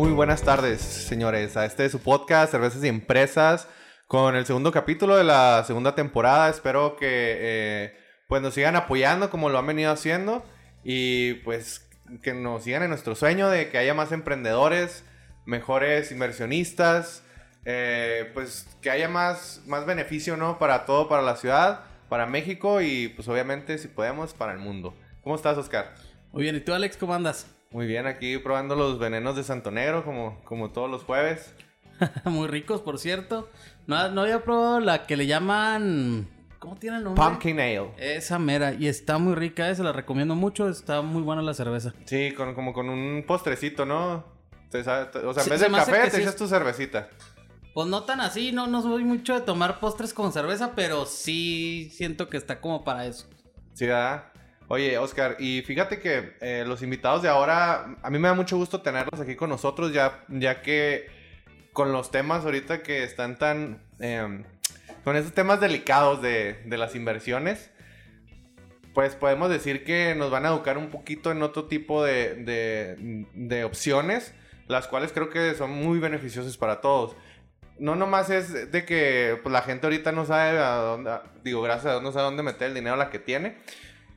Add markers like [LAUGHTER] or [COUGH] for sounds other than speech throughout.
Muy buenas tardes, señores, a este es su podcast Cervezas y Empresas con el segundo capítulo de la segunda temporada. Espero que eh, pues nos sigan apoyando como lo han venido haciendo y pues que nos sigan en nuestro sueño de que haya más emprendedores, mejores inversionistas, eh, pues que haya más, más beneficio, ¿no? Para todo, para la ciudad, para México y pues obviamente si podemos para el mundo. ¿Cómo estás, Oscar? Muy bien, ¿y tú, Alex, cómo andas? Muy bien, aquí probando los venenos de Santo Negro como, como todos los jueves. [LAUGHS] Muy ricos, por cierto. No, no había probado la que le llaman ¿Cómo tiene el nombre? Pumpkin Ale. Esa mera. Y está muy rica, eh, se la recomiendo mucho. Está muy buena la cerveza. Sí, con, como con un postrecito, ¿no? o sea, en vez del café te echas tu cervecita. Pues no tan así, no, no soy mucho de tomar postres con cerveza, pero sí siento que está como para eso. Sí, ¿verdad? Oye, Oscar, y fíjate que eh, los invitados de ahora, a mí me da mucho gusto tenerlos aquí con nosotros, ya, ya que con los temas ahorita que están tan... Em, con esos temas delicados de, las inversiones, pues podemos decir que nos van a educar un poquito en otro tipo de, opciones, las cuales creo que son muy beneficiosas para todos. No nomás es de que pues, la gente ahorita no sabe a dónde, digo, gracias a Dios no sabe dónde meter el dinero la que tiene,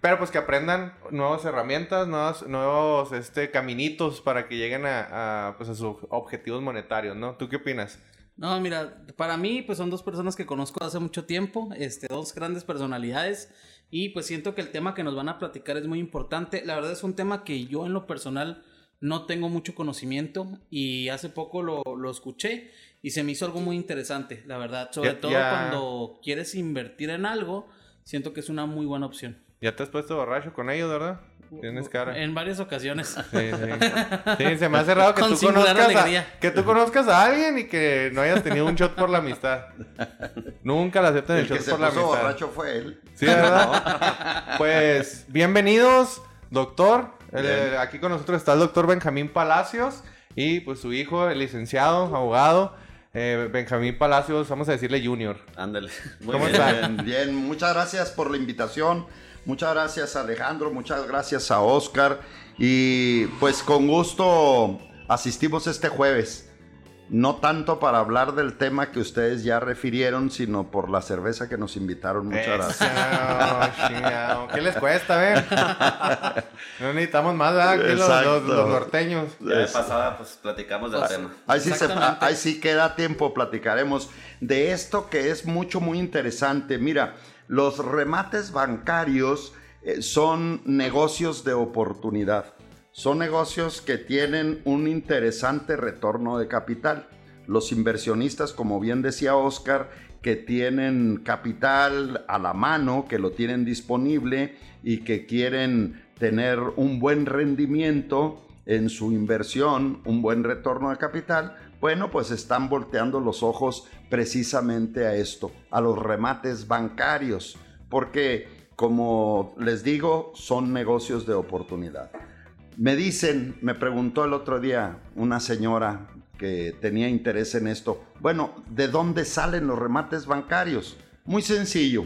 pero pues que aprendan nuevas herramientas, nuevos, nuevos este, caminitos para que lleguen a, a, pues, a sus objetivos monetarios, ¿no? ¿Tú qué opinas? No, mira, para mí pues son dos personas que conozco hace mucho tiempo, este, dos grandes personalidades y pues siento que el tema que nos van a platicar es muy importante. La verdad es un tema que yo en lo personal no tengo mucho conocimiento y hace poco lo, lo escuché y se me hizo algo muy interesante, la verdad. Sobre todo cuando quieres invertir en algo, siento que es una muy buena opción. ¿Ya te has puesto borracho con ellos, verdad? Tienes cara. En varias ocasiones. Sí, sí. se me ha cerrado [LAUGHS] que tú, conozcas a, que tú conozcas a alguien y que no hayas tenido un shot por la amistad. Nunca la aceptan el, shot por la amistad. borracho fue él. Sí, ¿verdad? [LAUGHS] pues, bienvenidos, doctor. Eh, aquí con nosotros está el doctor Benjamín Palacios y pues su hijo, el licenciado, abogado. Eh, Benjamín Palacios, vamos a decirle Junior. Ándale. ¿Cómo están? Bien, muchas gracias por la invitación. Muchas gracias Alejandro, muchas gracias a Oscar y pues con gusto asistimos este jueves. No tanto para hablar del tema que ustedes ya refirieron, sino por la cerveza que nos invitaron. Muchas gracias. [LAUGHS] ¿Qué les cuesta, ver? [LAUGHS] No necesitamos más, ¿verdad? Aquí los, norteños. Ya de pasada, pues platicamos del tema. Ahí sí, ahí sí queda tiempo, platicaremos de esto que es mucho, muy interesante. Mira, los remates bancarios eh, son negocios de oportunidad. Son negocios que tienen un interesante retorno de capital. Los inversionistas, como bien decía Oscar, que tienen capital a la mano, que lo tienen disponible y que quieren tener un buen rendimiento en su inversión, un buen retorno de capital, bueno, pues están volteando los ojos precisamente a esto, a los remates bancarios, porque como les digo, son negocios de oportunidad. Me dicen, me preguntó el otro día una señora que tenía interés en esto, bueno, ¿de dónde salen los remates bancarios? Muy sencillo,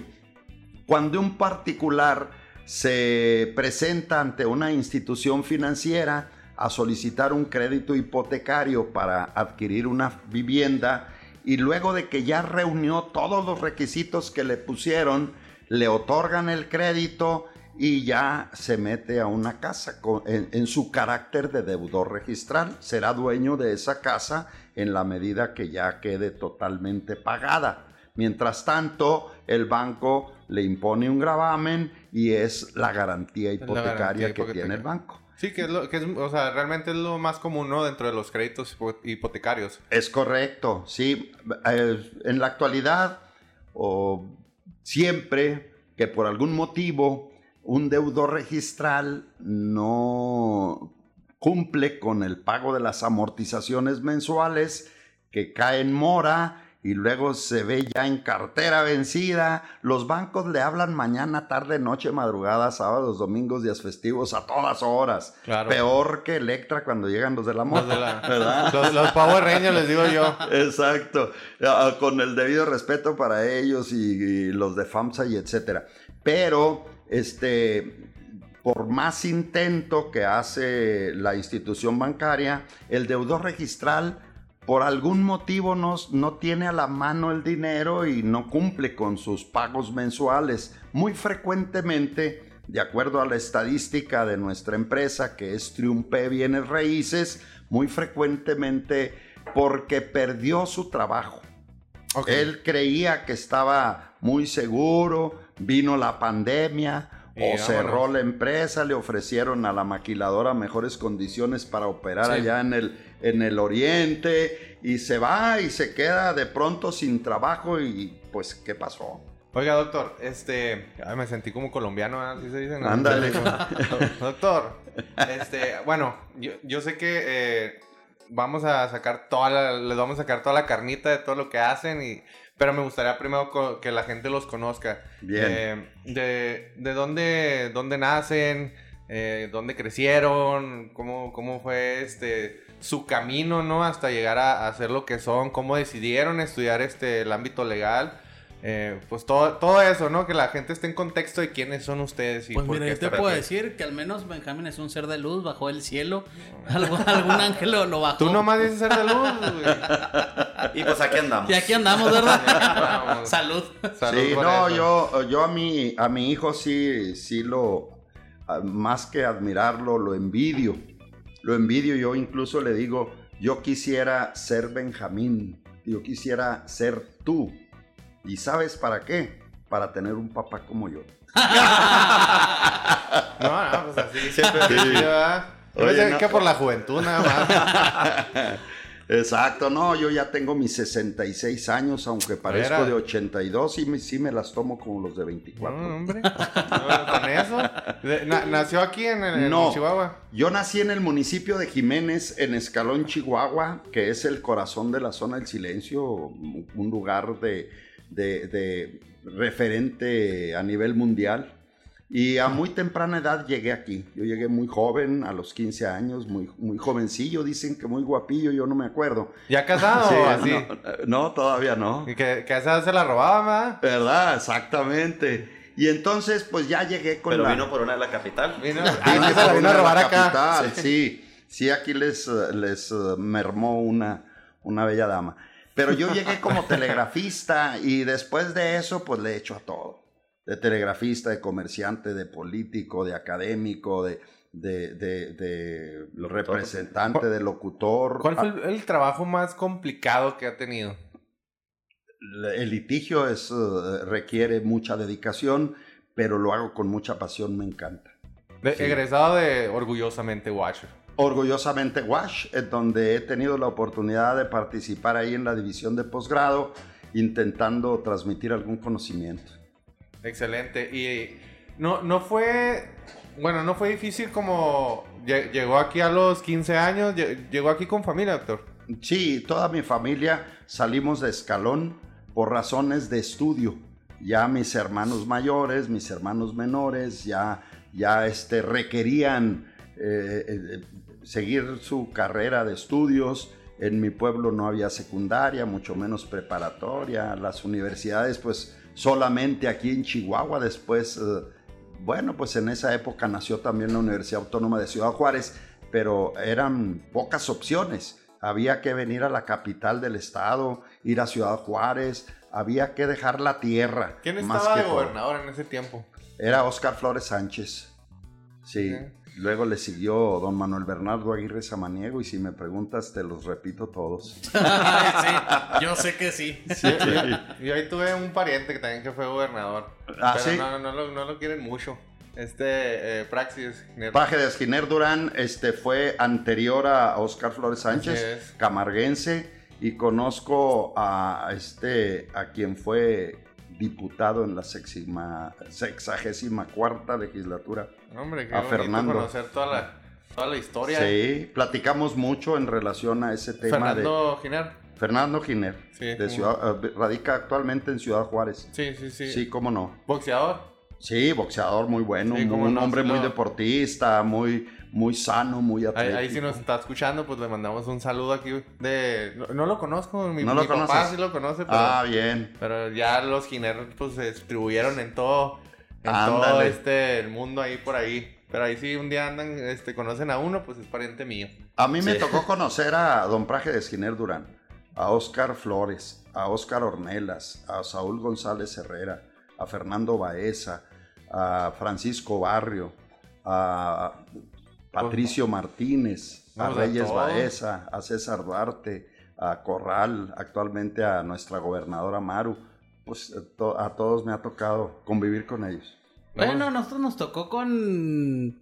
cuando un particular se presenta ante una institución financiera, a solicitar un crédito hipotecario para adquirir una vivienda y luego de que ya reunió todos los requisitos que le pusieron, le otorgan el crédito y ya se mete a una casa en, su carácter de deudor registral. Será dueño de esa casa en la medida que ya quede totalmente pagada. Mientras tanto, el banco le impone un gravamen y es la garantía hipotecaria que tiene el banco. Sí, que es lo que es, o sea, realmente es lo más común, ¿no? Dentro de los créditos hipo- hipotecarios. Es correcto, sí. Eh, En la actualidad, o siempre que por algún motivo un deudor registral no cumple con el pago de las amortizaciones mensuales, que cae en mora y luego se ve ya en cartera vencida, los bancos le hablan mañana, tarde, noche, madrugada, sábados, domingos, días festivos, a todas horas. Claro. Peor que Electra cuando llegan los de la moto, Los, de la- [LAUGHS] ¿verdad? [LAUGHS] los, los Power Rangers, les digo yo. Exacto, Ah, con el debido respeto para ellos y, y los de FAMSA y etcétera. Pero, este, por más intento que hace la institución bancaria, el deudor registral por algún motivo no, no tiene a la mano el dinero y no cumple con sus pagos mensuales. Muy frecuentemente, de acuerdo a la estadística de nuestra empresa, que es Triumpe Bienes Raíces, muy frecuentemente porque perdió su trabajo. Él creía que estaba muy seguro, vino la pandemia Y o vámonos. cerró la empresa, le ofrecieron a la maquiladora mejores condiciones para operar Sí. allá en el, en el oriente y se va y se queda de pronto sin trabajo y pues ¿qué pasó? Oiga, doctor, este, ay, me sentí como colombiano, ¿verdad? ¿Sí se dice? No, Ándale. [LAUGHS] doctor, este, bueno, yo, yo sé que eh, vamos a sacar toda la, les vamos a sacar toda la carnita de todo lo que hacen y, pero me gustaría primero que la gente los conozca. Bien. Eh, de, de dónde, dónde nacen, eh, dónde crecieron, cómo, cómo fue este su camino, ¿no? Hasta llegar a, a ser lo que son, cómo decidieron estudiar este el ámbito legal. Eh, pues todo, todo eso, ¿no? Que la gente esté en contexto de quiénes son ustedes y Pues por mira, qué yo te puedo decir que al menos Benjamín es un ser de luz, bajó del cielo. [LAUGHS] Algo- algún ángel lo, lo bajó. Tú nomás dices ser de luz, güey. Y pues aquí andamos. Y aquí andamos, ¿verdad? [LAUGHS] Salud. Salud sí, no, eso. yo, yo a mi, a mi hijo sí, sí lo, más que admirarlo, lo envidio. Lo envidio, yo incluso le digo, yo quisiera ser Benjamín, yo quisiera ser tú. ¿Y sabes para qué? Para tener un papá como yo. [LAUGHS] No, no, pues así siempre sí, Oye, pensé no. que por la juventud nada más. [LAUGHS] Exacto, no, yo ya tengo mis 66 años, aunque parezco Era. de 82 y me- sí me las tomo como los de 24. No, hombre. Con eso. Na- nació aquí en, el, en No. Chihuahua. Yo nací en el municipio de Jiménez, en Escalón, Chihuahua, que es el corazón de la zona del silencio, un lugar de, de- de referente a nivel mundial. Y a muy temprana edad llegué aquí. Yo llegué muy joven, a los 15 años, muy, muy jovencillo. Dicen que muy guapillo, yo no me acuerdo. ¿Ya casado [LAUGHS] Sí, así? no, no, todavía no. Y que, que a esa se la robaba, ¿verdad? ¿Verdad? Exactamente. Y entonces, pues ya llegué con Pero la... vino por una de la capital. Vino, ah, se la vino a una de robar la acá. capital, sí. sí, aquí les, les eh, mermó una, una bella dama. Pero yo llegué como [LAUGHS] telegrafista y después de eso, pues le he hecho a todo. De telegrafista, de comerciante, de político, de académico, de, de, de- de representante, de locutor. ¿Cuál fue Ah, el, el trabajo más complicado que ha tenido? El litigio es, eh, requiere mucha dedicación, pero lo hago con mucha pasión, me encanta. De- Sí. Egresado de Orgullosamente Watcher. Orgullosamente Wash, en donde he tenido la oportunidad de participar ahí en la división de posgrado, intentando transmitir algún conocimiento. Excelente. Y no, no fue, bueno, no fue difícil como lle- llegó aquí a los 15 años, lle- llegó aquí con familia, doctor. Sí, toda mi familia salimos de escalón por razones de estudio. Ya mis hermanos mayores, mis hermanos menores, ya, ya este, requerían eh, eh, seguir su carrera de estudios. En mi pueblo no había secundaria, mucho menos preparatoria. Las universidades, pues solamente aquí en Chihuahua. Después, eh, bueno, pues en esa época nació también la Universidad Autónoma de Ciudad Juárez, pero eran pocas opciones. Había que venir a la capital del estado, ir a Ciudad Juárez, había que dejar la tierra. ¿Quién más estaba que de todo. gobernador en ese tiempo? Era Óscar Flores Sánchez. Sí. Luego le siguió don Manuel Bernardo Aguirre Samaniego y si me preguntas te los repito todos. [LAUGHS] sí, yo sé que sí. Yo ahí tuve un pariente que también que fue gobernador. Ah, pero ¿sí? no, no, lo, no lo quieren mucho. Este, eh, Praxis. Paje de Esquiner Durán este, fue anterior a Oscar Flores Sánchez, camarguense, y conozco a, este, a quien fue diputado en la sexima, sexagésima cuarta legislatura. Hombre, qué a Fernando. conocer toda la, toda la historia. Sí, platicamos mucho en relación a ese tema de Fernando Giner. Fernando Giner, Sí, de Ciudad- eh, radica actualmente en Ciudad Juárez. Sí, sí, sí. Sí, cómo no. Boxeador. Sí, boxeador muy bueno, Sí, un no, hombre muy deportista, muy, muy sano, muy Ahí, atlético. ahí si nos está escuchando, pues le mandamos un saludo aquí de... No, no lo conozco, mi, ¿No lo papá conoces? sí lo conoce, pero, Ah, bien. pero ya los Giner pues se distribuyeron en todo, en todo este, el mundo ahí por ahí. Pero ahí sí un día andan, este, conocen a uno, pues es pariente mío. A mí me tocó conocer a Don Praje de Esquiner Durán, a Oscar Flores, a Oscar Ornelas, a Saúl González Herrera, a Fernando Baeza, a Francisco Barrio, a Patricio Martínez, a Reyes. Baeza, a César Duarte, a Corral, actualmente a nuestra gobernadora Maru. Pues a to- a todos me ha tocado convivir con ellos. Bueno, nosotros nos tocó con.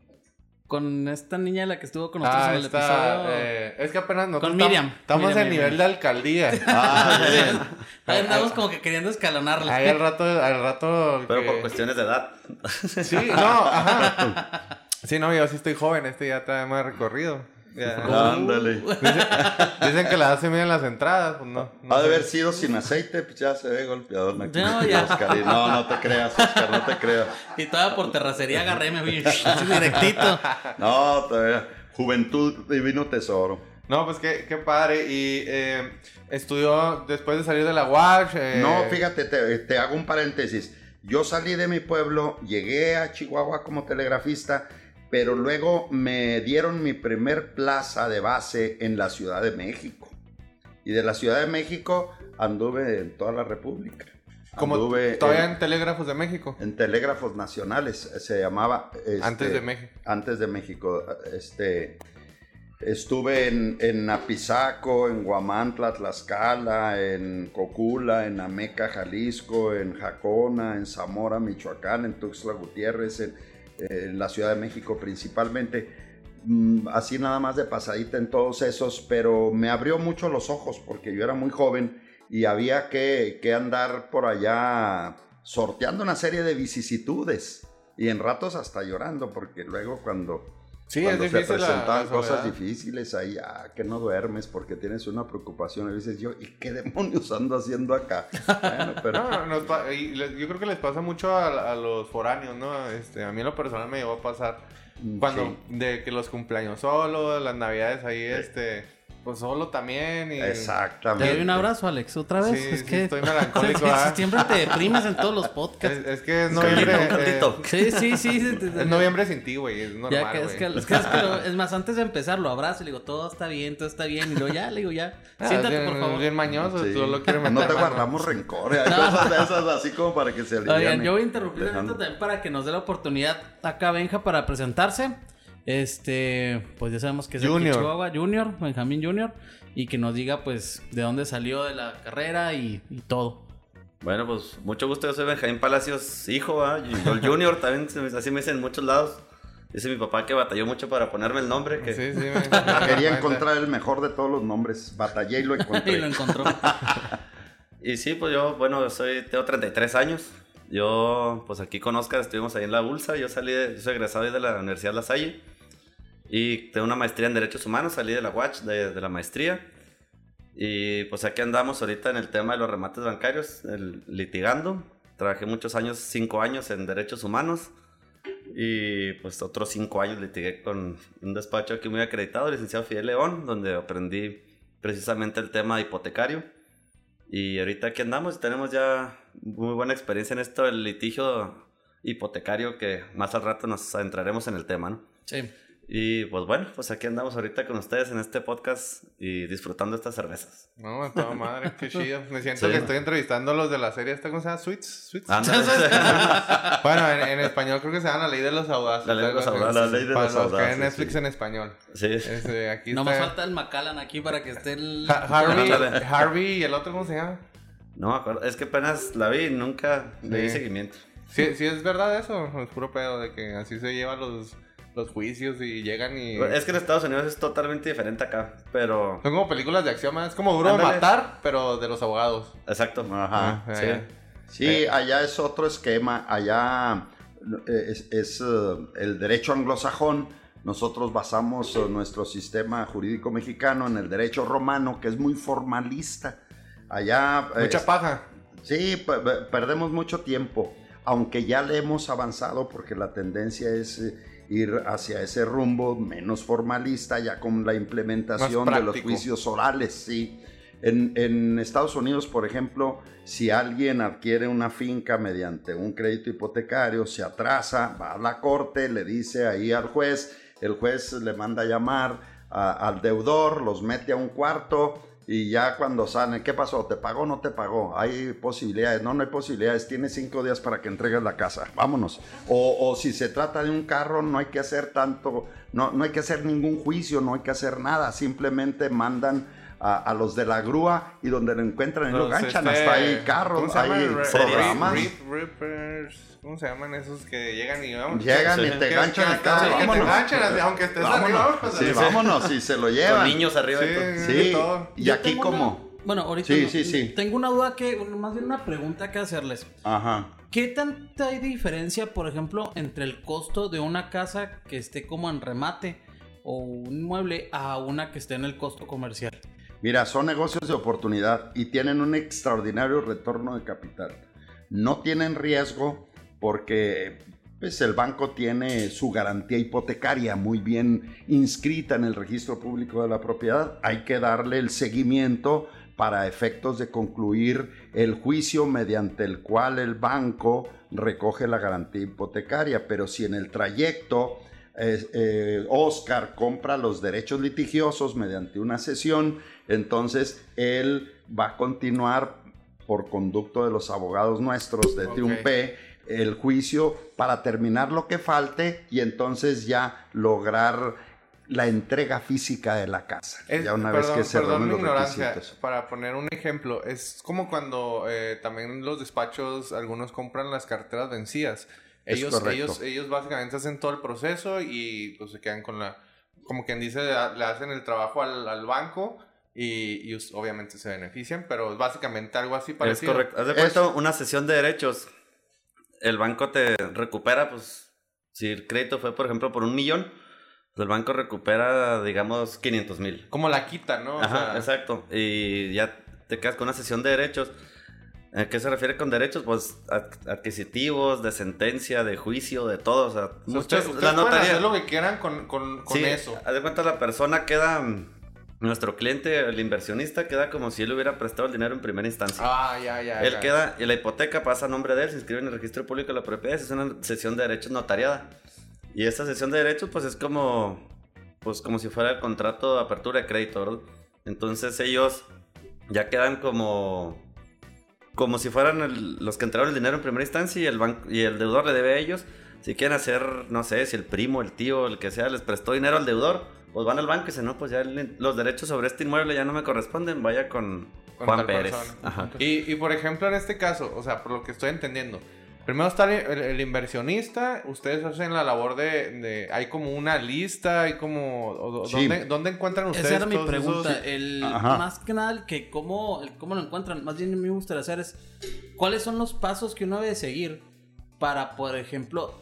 Con esta niña la que estuvo con nosotros Ah, en el episodio. eh, es que apenas nosotros Con Miriam. Estamos Miriam, en Miriam. nivel de alcaldía. [LAUGHS] Ah, bien. Ahí andamos como que queriendo escalonarle. Ahí al rato, al rato... Pero que- por cuestiones de edad. Sí, no, ajá. [LAUGHS] Sí, no, yo sí estoy joven, este ya trae más recorrido. Ándale. [LAUGHS] Dicen que la hace bien en las entradas, pues no. no Ha de haber sido sin aceite, pues ya se ve golpeador. No, ya. Oscar, y no, no te creas, Oscar, no te creas. Y toda por terracería agarré, me así [LAUGHS] directito. No, todavía. Juventud, divino tesoro. No, pues qué, qué padre. Y eh, estudió después de salir de la UASH. eh, No, fíjate, te, te hago un paréntesis. Yo salí de mi pueblo, llegué a Chihuahua como telegrafista, pero luego me dieron mi primer plaza de base en la Ciudad de México. Y de la Ciudad de México anduve en toda la República. Como Anduve todavía en, en Telégrafos de México. en telégrafos nacionales, se llamaba. este, Antes de México. antes de México. Este, estuve en, en Apizaco, en Guamantla, Tlaxcala, en Cocula, en Ameca, Jalisco, en Jacona, en Zamora, Michoacán, en Tuxtla Gutiérrez, en, en la Ciudad de México principalmente. Mm, Así nada más de pasadita en todos esos, pero me abrió mucho los ojos porque yo era muy joven y había que, que andar por allá sorteando una serie de vicisitudes y en ratos hasta llorando porque luego cuando Sí, cuando es se difícil la- presentaban la cosas difíciles ahí, ah, que no duermes porque tienes una preocupación. Y dices yo, ¿y qué demonios ando haciendo acá? Bueno, [LAUGHS] pero No, y les- yo creo que les pasa mucho a, a los foráneos, ¿no? Este, a mí en lo personal me llegó a pasar mm, cuando sí, de que los cumpleaños solo, las navidades ahí, este, pues solo también. Y, Te exactamente. doy un abrazo, Alex, otra vez. Sí, es sí, que estoy [LAUGHS] melancólico, siempre te deprimes en todos los podcasts. Es, es que es Un cantito, noviembre. un cantito. eh, [LAUGHS] Sí, sí, sí. es noviembre sin ti, güey. Es normal, Ya que es güey. que, es, que, es, que lo- es más, antes de empezar lo abrazo y le digo, todo está bien, todo está bien. Y luego ya, le digo, ya, Ah, siéntate, bien, por favor. Bien mañoso, Sí. tú lo quieres meter. No te mano. guardamos rencor. Hay cosas de esas así como para que se aliviane. Oigan, yo voy a interrumpir también para que nos dé la oportunidad acá Benja para presentarse. Este, pues ya sabemos que es el Junior. Chihuahua Junior, Benjamín Junior, y que nos diga pues de dónde salió de la carrera y, y todo. Bueno, pues mucho gusto. Yo soy Benjamín Palacios, hijo, ¿ah? Y el Junior [LAUGHS] también, así me dicen en muchos lados. Dice mi papá que batalló mucho para ponerme el nombre. Que... Sí, sí. [LAUGHS] me- Quería encontrar el mejor de todos los nombres. Batallé y lo [LAUGHS] y lo encontré. encontró. Y sí, pues yo, bueno, soy, tengo 33 años. Yo, pues aquí con Oscar estuvimos ahí en la Bulsa. Yo salí, de, yo soy egresado ahí de la Universidad La Salle. Y tengo una maestría en Derechos Humanos, salí de la UACH, de, de la maestría. Y pues aquí andamos ahorita en el tema de los remates bancarios, el- litigando. Trabajé muchos años, cinco años en Derechos Humanos. Y pues otros cinco años litigué con un despacho aquí muy acreditado, licenciado Fidel León, donde aprendí precisamente el tema hipotecario. Y ahorita aquí andamos, tenemos ya muy buena experiencia en esto del litigio hipotecario que más al rato nos adentraremos en el tema, ¿no? Sí. Y pues bueno, pues aquí andamos ahorita con ustedes en este podcast y disfrutando estas cervezas. No, a toda madre, qué chido. Me siento Sí. que estoy entrevistando a los de la serie esta, ¿cómo se llama? Sweets. [LAUGHS] Bueno, en, en español creo que se llama La Ley de los Audaces. La Ley de los. Audaces. La Ley de Para los los que ven Audaces, Netflix sí. en español. sí. Este, aquí No más está. falta el Macallan aquí para que esté el... Ha- Harvey. Harvey y el otro, ¿cómo se llama? No me acuerdo, es que apenas la vi y nunca le di seguimiento. Sí, sí es verdad eso, es puro pedo de que así se llevan los, los juicios y llegan y... Es que en Estados Unidos es totalmente diferente acá, pero... Son como películas de acción, es como duro Ándale. matar, pero de los abogados. Exacto. Ajá. Ah, sí. Sí, allá es otro esquema. Allá eh, es, es, eh, el derecho anglosajón. Nosotros basamos eh, nuestro sistema jurídico mexicano en el derecho romano, que es muy formalista. Allá... eh, Mucha paja. Sí, pe- pe- perdemos mucho tiempo, aunque ya le hemos avanzado porque la tendencia es eh, ir hacia ese rumbo menos formalista, ya con la implementación de los juicios orales, sí. En, en Estados Unidos, por ejemplo, si alguien adquiere una finca mediante un crédito hipotecario, se atrasa, va a la corte, le dice ahí al juez, el juez le manda a llamar a- al deudor, los mete a un cuarto y ya cuando salen, ¿qué pasó? ¿Te pagó o no te pagó? Hay posibilidades, no, no hay posibilidades, tienes cinco días para que entregues la casa, vámonos. O, o si se trata de un carro, no hay que hacer tanto, no, no hay que hacer ningún juicio, no hay que hacer nada, simplemente mandan a, a los de la grúa y donde lo encuentran y lo ganchan, este, hasta ahí carros, Re- programas. Rip- Rippers. ¿Cómo se llaman esos que llegan y vamos? Llegan Sí. y te ganchan carro, sí, que te ganchan, así, aunque estés Vámonos. arriba, pues, Sí, vámonos, y se lo Con llevan. niños arriba y todo. Sí, Sí, todo. y aquí como... una- bueno, ahorita Sí, no- sí, sí. tengo una duda que, más bien una pregunta que hacerles. Ajá. ¿Qué tanta hay diferencia, por ejemplo, entre el costo de una casa que esté como en remate o un inmueble a una que esté en el costo comercial? Mira, son negocios de oportunidad y tienen un extraordinario retorno de capital. No tienen riesgo porque pues, el banco tiene su garantía hipotecaria muy bien inscrita en el registro público de la propiedad. Hay que darle el seguimiento para efectos de concluir el juicio mediante el cual el banco recoge la garantía hipotecaria. Pero si en el trayecto eh, eh, Oscar compra los derechos litigiosos mediante una sesión, entonces él va a continuar por conducto de los abogados nuestros de Ok. Triumpe el juicio para terminar lo que falte y entonces ya lograr la entrega física de la casa. Es- ya una perdón, vez que se perdón los ignorancia, requisitos. para poner un ejemplo, es como cuando eh, también los despachos, algunos compran las carteras vencidas. Ellos, ellos, ellos básicamente hacen todo el proceso y pues se quedan con la, como quien dice, le hacen el trabajo al, al banco y, y obviamente se benefician, pero es básicamente algo así Es parecido. correcto. Haz de Es- cuenta una sesión de derechos. El banco te recupera, pues, si el crédito fue, por ejemplo, por un millón, pues el banco recupera, digamos, 500 mil. Como la quita, ¿no? O Ajá, sea, exacto. Y ya te quedas con una sesión de derechos. ¿A qué se refiere con derechos? Pues ad- adquisitivos, de sentencia, de juicio, de todo. O sea, o sea, muchos, ustedes, ustedes la pueden notaría. hacer lo que quieran con, con, con sí, eso. Haz de cuenta la persona queda, mm, nuestro cliente, el inversionista, queda como si él hubiera prestado el dinero en primera instancia. Ah, ya, ya. Él ya. queda, y la hipoteca pasa a nombre de él, se inscribe en el registro público de la propiedad, es una sesión de derechos notariada. Y esta sesión de derechos, pues es como, pues como si fuera el contrato de apertura de crédito, ¿verdad? Entonces ellos ya quedan como, como si fueran el- los que entregaron el dinero en primera instancia y el, banco, y el deudor le debe a ellos. Si quieren hacer, no sé, si el primo, el tío, el que sea, les prestó dinero al deudor, pues van al banco y dicen, no, pues ya el- los derechos sobre este inmueble ya no me corresponden, vaya con, Con Juan Pérez. Ajá. Y, y por ejemplo, en este caso, o sea, por lo que estoy entendiendo, primero está el, el- el inversionista, ustedes hacen la labor de, de- hay como una lista, hay como, o- Sí. ¿dónde, dónde encuentran ustedes Esa era mi pregunta. esos- El, Ajá. más que nada, el que cómo, el cómo lo encuentran. Más bien a mí me gustaría hacer es cuáles son los pasos que uno debe seguir para, por ejemplo,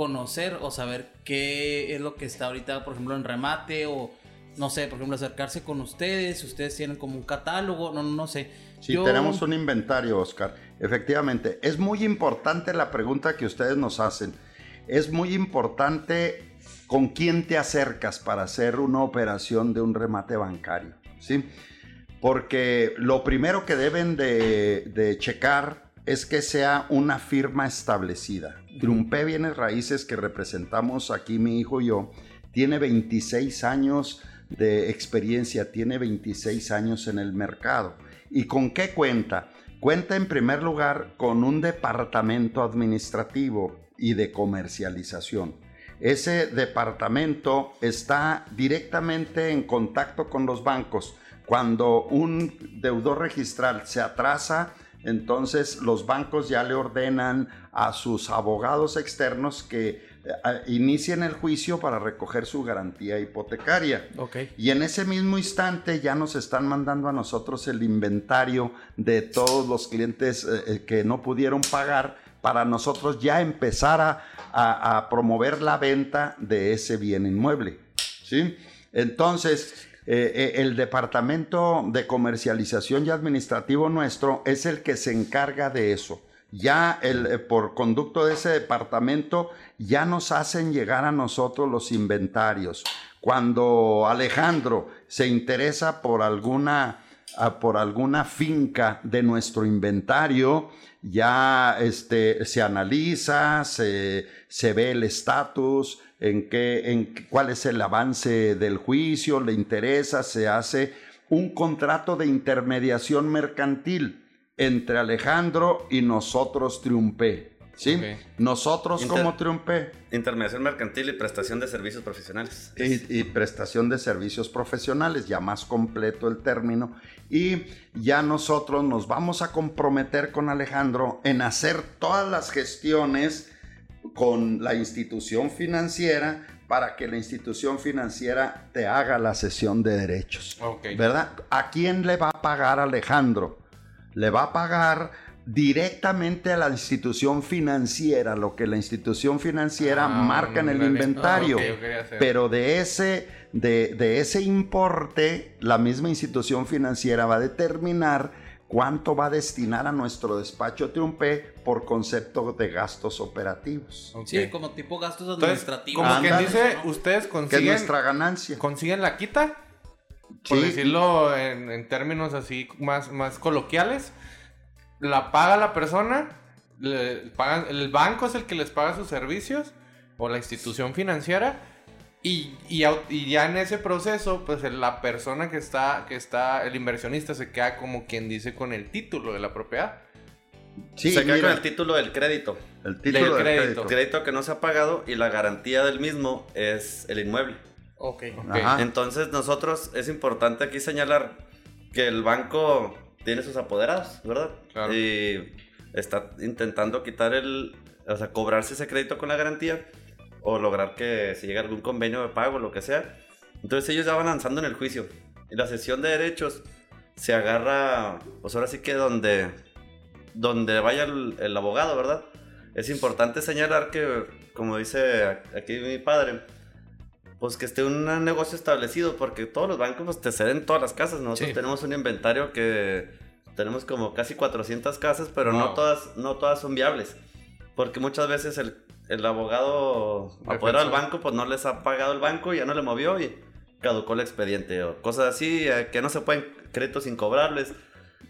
conocer o saber qué es lo que está ahorita, por ejemplo, en remate o no sé, por ejemplo, acercarse con ustedes, si ustedes tienen como un catálogo, no, no sé. Sí, Yo- tenemos un inventario, Oscar. Efectivamente, es muy importante la pregunta que ustedes nos hacen. Es muy importante con quién te acercas para hacer una operación de un remate bancario, ¿sí? Porque lo primero que deben de, de checar es que sea una firma establecida. Triumpe Bienes Raíces que representamos aquí mi hijo y yo, tiene 26 años de experiencia, tiene 26 años en el mercado. ¿Y con qué cuenta? Cuenta en primer lugar con un departamento administrativo y de comercialización. Ese departamento está directamente en contacto con los bancos. Cuando un deudor registral se atrasa, Entonces los bancos ya le ordenan a sus abogados externos que eh, inicien el juicio para recoger su garantía hipotecaria. Ok. Y en ese mismo instante ya nos están mandando a nosotros el inventario de todos los clientes eh, eh, que no pudieron pagar para nosotros ya empezar a, a- a promover la venta de ese bien inmueble. ¿sí? Entonces, eh, eh, el departamento de comercialización y administrativo nuestro es el que se encarga de eso. Ya eh, por conducto de ese departamento ya nos hacen llegar a nosotros los inventarios. Cuando Alejandro se interesa por alguna, ah, por alguna finca de nuestro inventario, ya este, se analiza, se, se ve el estatus, en qué, en cuál es el avance del juicio, le interesa, se hace un contrato de intermediación mercantil entre Alejandro y nosotros Triunpé. ¿Sí? Nosotros Inter- como Triunpé Intermediación mercantil y prestación de servicios profesionales. y, y prestación de servicios profesionales, ya más completo el término. Y ya nosotros nos vamos a comprometer con Alejandro en hacer todas las gestiones con la institución financiera para que la institución financiera te haga la cesión de derechos. ¿Verdad? ¿A quién le va a pagar Alejandro? Le va a pagar directamente a la institución financiera, lo que la institución financiera Ah, marca en el inventario. Ah. Pero de ese, de, de ese importe, la misma institución financiera va a determinar cuánto va a destinar a nuestro despacho Triunpe por concepto de gastos operativos. Sí, como tipo gastos Entonces, administrativos. como quien dice, ustedes Que es consiguen, nuestra ganancia. consiguen la quita, por Sí. decirlo en, en términos así más, más coloquiales, la paga la persona, le pagan, el banco es el que les paga sus servicios, o la institución financiera, y, y, au- y ya en ese proceso, pues el- la persona que está, que está, el inversionista se queda como quien dice con el título de la propiedad. Sí, se queda mira, con el título del crédito. el título del del crédito. crédito. Crédito que no se ha pagado y la garantía del mismo es el inmueble. Ok. Entonces nosotros es importante aquí señalar que el banco tiene sus apoderados, ¿verdad? Claro. Y está intentando quitar el, o sea, cobrarse ese crédito con la garantía o lograr que se llegue a algún convenio de pago, lo que sea. Entonces ellos ya van avanzando en el juicio. Y la sesión de derechos se agarra, pues ahora sí que donde, donde vaya el, el abogado, ¿verdad? Es importante señalar que, como dice aquí mi padre, pues que esté un negocio establecido, porque todos los bancos pues, te ceden todas las casas. Nosotros Sí. tenemos un inventario que tenemos como casi 400 casas, pero no, todas, no todas son viables. Porque muchas veces el, el abogado apoderado del banco pues no les ha pagado el banco, ya no le movió y caducó el expediente. O cosas así, eh, que no se pueden créditos incobrables.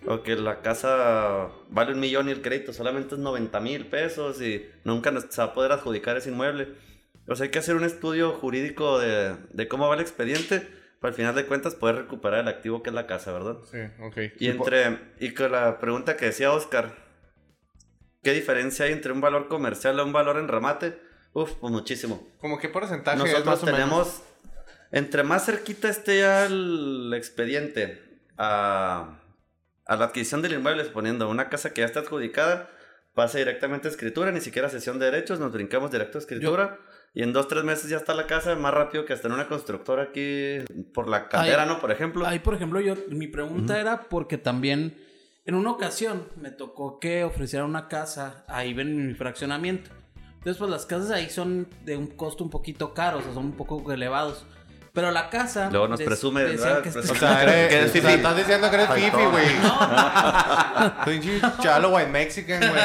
O que la casa vale un millón y el crédito solamente es 90 mil pesos y nunca se va a poder adjudicar ese inmueble. O sea, hay que hacer un estudio jurídico de, de cómo va el expediente para al final de cuentas poder recuperar el activo que es la casa, ¿verdad? Sí, ok. Y entre y con la pregunta que decía Oscar, ¿qué diferencia hay entre un valor comercial y un valor en remate? Uf, pues muchísimo. Como qué porcentaje es Nosotros más o menos? tenemos, entre más cerquita esté ya el expediente a, a la adquisición del inmueble, suponiendo una casa que ya está adjudicada, pasa directamente a escritura, ni siquiera sesión de derechos, nos brincamos directo a escritura. Y en dos, tres meses ya está la casa, más rápido que hasta en una constructora aquí por la cantera, Ahí- ¿no? Por ejemplo. Ahí, por ejemplo, yo, mi pregunta era porque también en una ocasión me tocó que ofrecieran una casa ahí en mi fraccionamiento. Entonces, pues las casas ahí son de un costo un poquito caro, o sea, son un poco elevados. Pero la casa. Luego nos presume, ¿verdad? que O sea, eres, Que o sea, estás diciendo que eres fifi, güey. [LAUGHS] Pinche chalo white mexican, güey.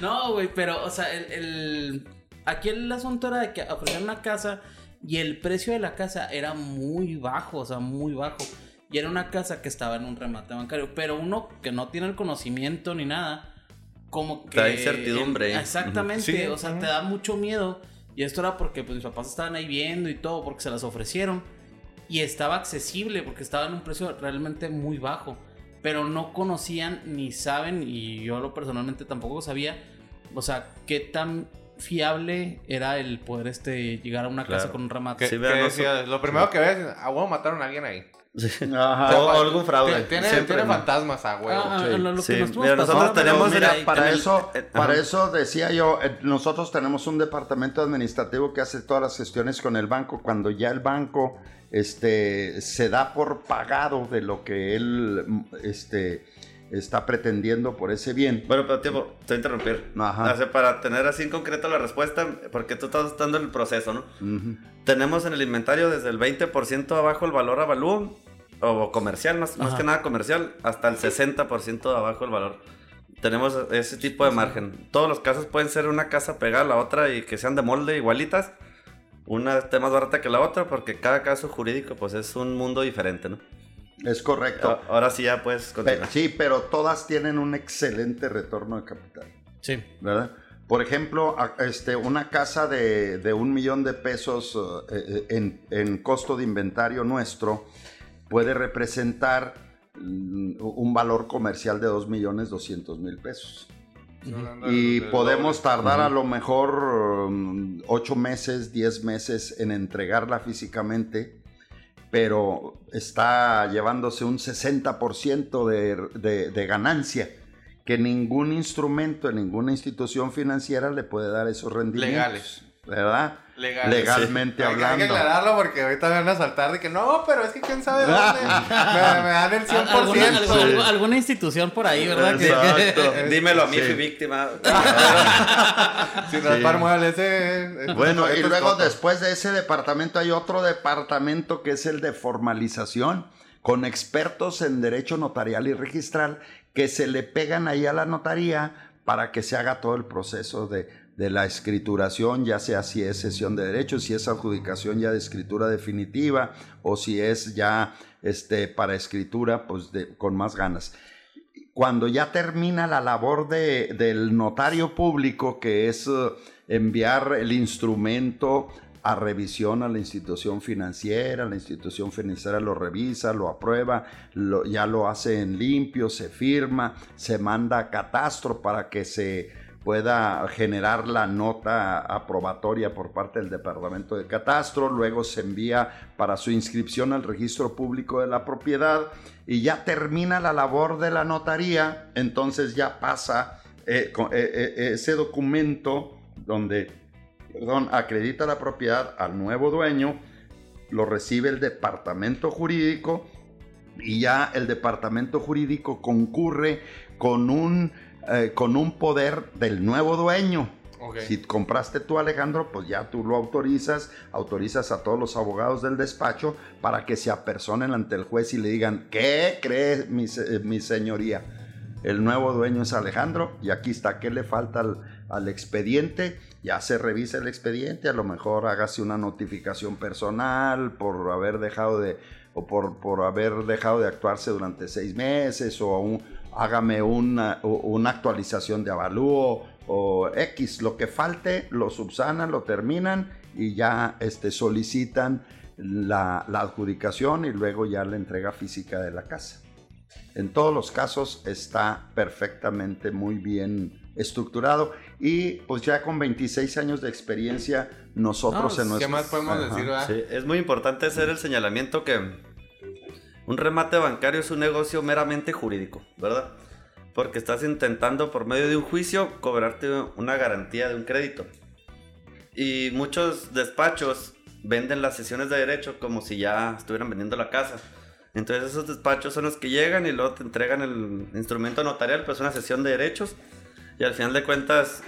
No. No, güey, pero, o sea, el, el- Aquí el asunto era de que ofrecían una casa y el precio de la casa era muy bajo, o sea, muy bajo. Y era una casa que estaba en un remate bancario. Pero uno que no tiene el conocimiento ni nada, como que... Te da incertidumbre. Exactamente, Sí, o sea, ujú. te da mucho miedo. Y esto era porque pues mis papás estaban ahí viendo y todo, porque se las ofrecieron. Y estaba accesible, porque estaba en un precio realmente muy bajo. Pero no conocían ni saben, y yo lo personalmente tampoco sabía, o sea, qué tan fiable era el poder este llegar a una casa Claro. con un remate. ¿Qué- Sí, qué vean, no decía? Lo primero que ves es, ah, huevo, mataron a alguien ahí. Ajá. O, o algún fraude. Tiene, siempre, tiene ¿no? fantasmas, ah, huevo. Ah, Sí. lo, lo Sí, que nos estuvimos mira, nosotros pasando, tenemos- Mira, mira, para el- eso, eh, para ajá. eso decía yo, eh, nosotros tenemos un departamento administrativo que hace todas las gestiones con el banco. Cuando ya el banco este, se da por pagado de lo que él mm, este, está pretendiendo por ese bien. Bueno, pero tiempo, te voy a interrumpir. Ajá. O sea, para tener así en concreto la respuesta, porque tú estás dando el proceso, ¿no? Tenemos en el inventario desde el 20% abajo el valor avalúo, o comercial, más, más que nada comercial, hasta el 60% abajo el valor. Tenemos ese tipo de margen. Todos los casos pueden ser una casa pegada a la otra y que sean de molde igualitas. Una esté más barata que la otra porque cada caso jurídico pues es un mundo diferente, ¿no? Es correcto. A- Ahora sí ya puedes Pe- continuar. sí, pero todas tienen un excelente retorno de capital. Sí. ¿verdad? Por ejemplo, a- este, una casa de, de un millón de pesos eh, eh, en, en costo de inventario nuestro puede representar mm, un valor comercial de 2 millones 200 mil pesos. Y podemos tardar a lo mejor 8 meses, 10 meses en entregarla físicamente, pero está llevándose un 60% de, de, de ganancia, que ningún instrumento, ninguna institución financiera le puede dar esos rendimientos. Legales. ¿Verdad? Legal. Legalmente que- hay que hablando. aclararlo porque ahorita van a saltar de que no, pero es que quién sabe dónde. [LAUGHS] me, me dan el 100%. ¿Alguna, sí. alguna institución por ahí, ¿verdad? Que- Exacto. Dímelo a mí, Sí. fui víctima. Si no es para mueble, ese. es- Bueno, y luego después de ese departamento hay otro departamento que es el de formalización, con expertos en derecho notarial y registral que se le pegan ahí a la notaría para que se haga todo el proceso de, de la escrituración, ya sea si es cesión de derechos, si es adjudicación ya de escritura definitiva o si es ya este, para escritura, pues con más ganas. Cuando ya termina la labor de- del notario público, que es eh, enviar el instrumento a revisión a la institución financiera, la institución financiera lo revisa, lo aprueba, lo- ya lo hace en limpio, se firma, se manda a catastro para que se pueda generar la nota aprobatoria por parte del Departamento de Catastro, luego se envía para su inscripción al registro público de la propiedad y ya termina la labor de la notaría, entonces ya pasa eh, eh, eh, ese documento donde perdón, acredita la propiedad al nuevo dueño, lo recibe el departamento jurídico y ya el departamento jurídico concurre con un, eh, con un poder del nuevo dueño. Si compraste tú, Alejandro, pues ya tú lo autorizas, autorizas a todos los abogados del despacho para que se apersonen ante el juez y le digan, ¿qué cree mi, eh, mi señoría? El nuevo dueño es Alejandro y aquí está, ¿qué le falta al, al expediente? Ya se revisa el expediente, a lo mejor hágase una notificación personal por haber dejado de, o por, por haber dejado de actuarse durante seis meses, o un- hágame una, una actualización de avalúo, o X, lo que falte, lo subsanan, lo terminan y ya este, solicitan la, la adjudicación y luego ya la entrega física de la casa. En todos los casos está perfectamente muy bien estructurado y pues ya con 26 años de experiencia nosotros No, en ¿Qué nuestro... más podemos Ajá. decir, verdad? Sí, es muy importante hacer el señalamiento que un remate bancario es un negocio meramente jurídico, ¿verdad? Porque estás intentando por medio de un juicio cobrarte una garantía de un crédito. Y muchos despachos venden las sesiones de derecho como si ya estuvieran vendiendo la casa. Entonces esos despachos son los que llegan y luego te entregan el instrumento notarial, pues una sesión de derechos. Y al final de cuentas,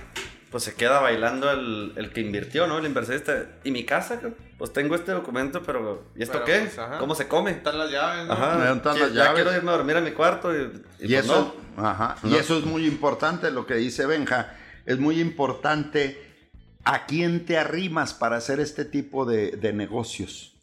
pues se queda bailando el, el que invirtió, ¿no? El inversionista. ¿Y mi casa? Pues tengo este documento, pero ¿y esto Pero, qué? pues. ¿Cómo se come? Están las llaves, ¿no? Ajá. ¿Dónde están las ya llaves? quiero irme a dormir a mi cuarto y, y Y, pues eso, no. ajá, y No. eso es muy importante, lo que dice Benja. Es muy importante a quién te arrimas para hacer este tipo de, de negocios.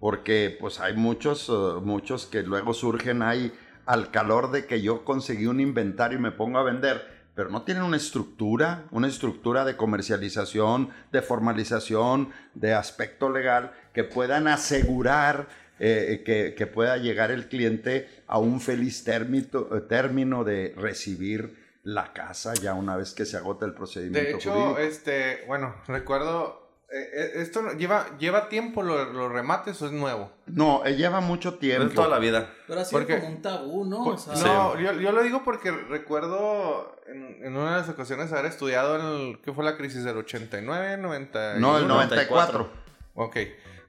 Porque pues hay muchos, eh, muchos que luego surgen ahí al calor de que yo conseguí un inventario y me pongo a vender, pero no tienen una estructura, una estructura de comercialización, de formalización, de aspecto legal, que puedan asegurar eh, que, que pueda llegar el cliente a un feliz término, término de recibir la casa ya una vez que se agota el procedimiento De hecho, jurídico. este, bueno, recuerdo, eh, eh, esto no- lleva, lleva tiempo lo- los remates o es nuevo. No, eh, lleva mucho tiempo. toda la vida. Pero ha sido Porque- como un tabú, ¿no? O sea, no, yo, yo lo digo porque recuerdo en, en una de las ocasiones haber estudiado el, ¿qué fue la crisis del 89, 90? no, el 94. 94. Ok.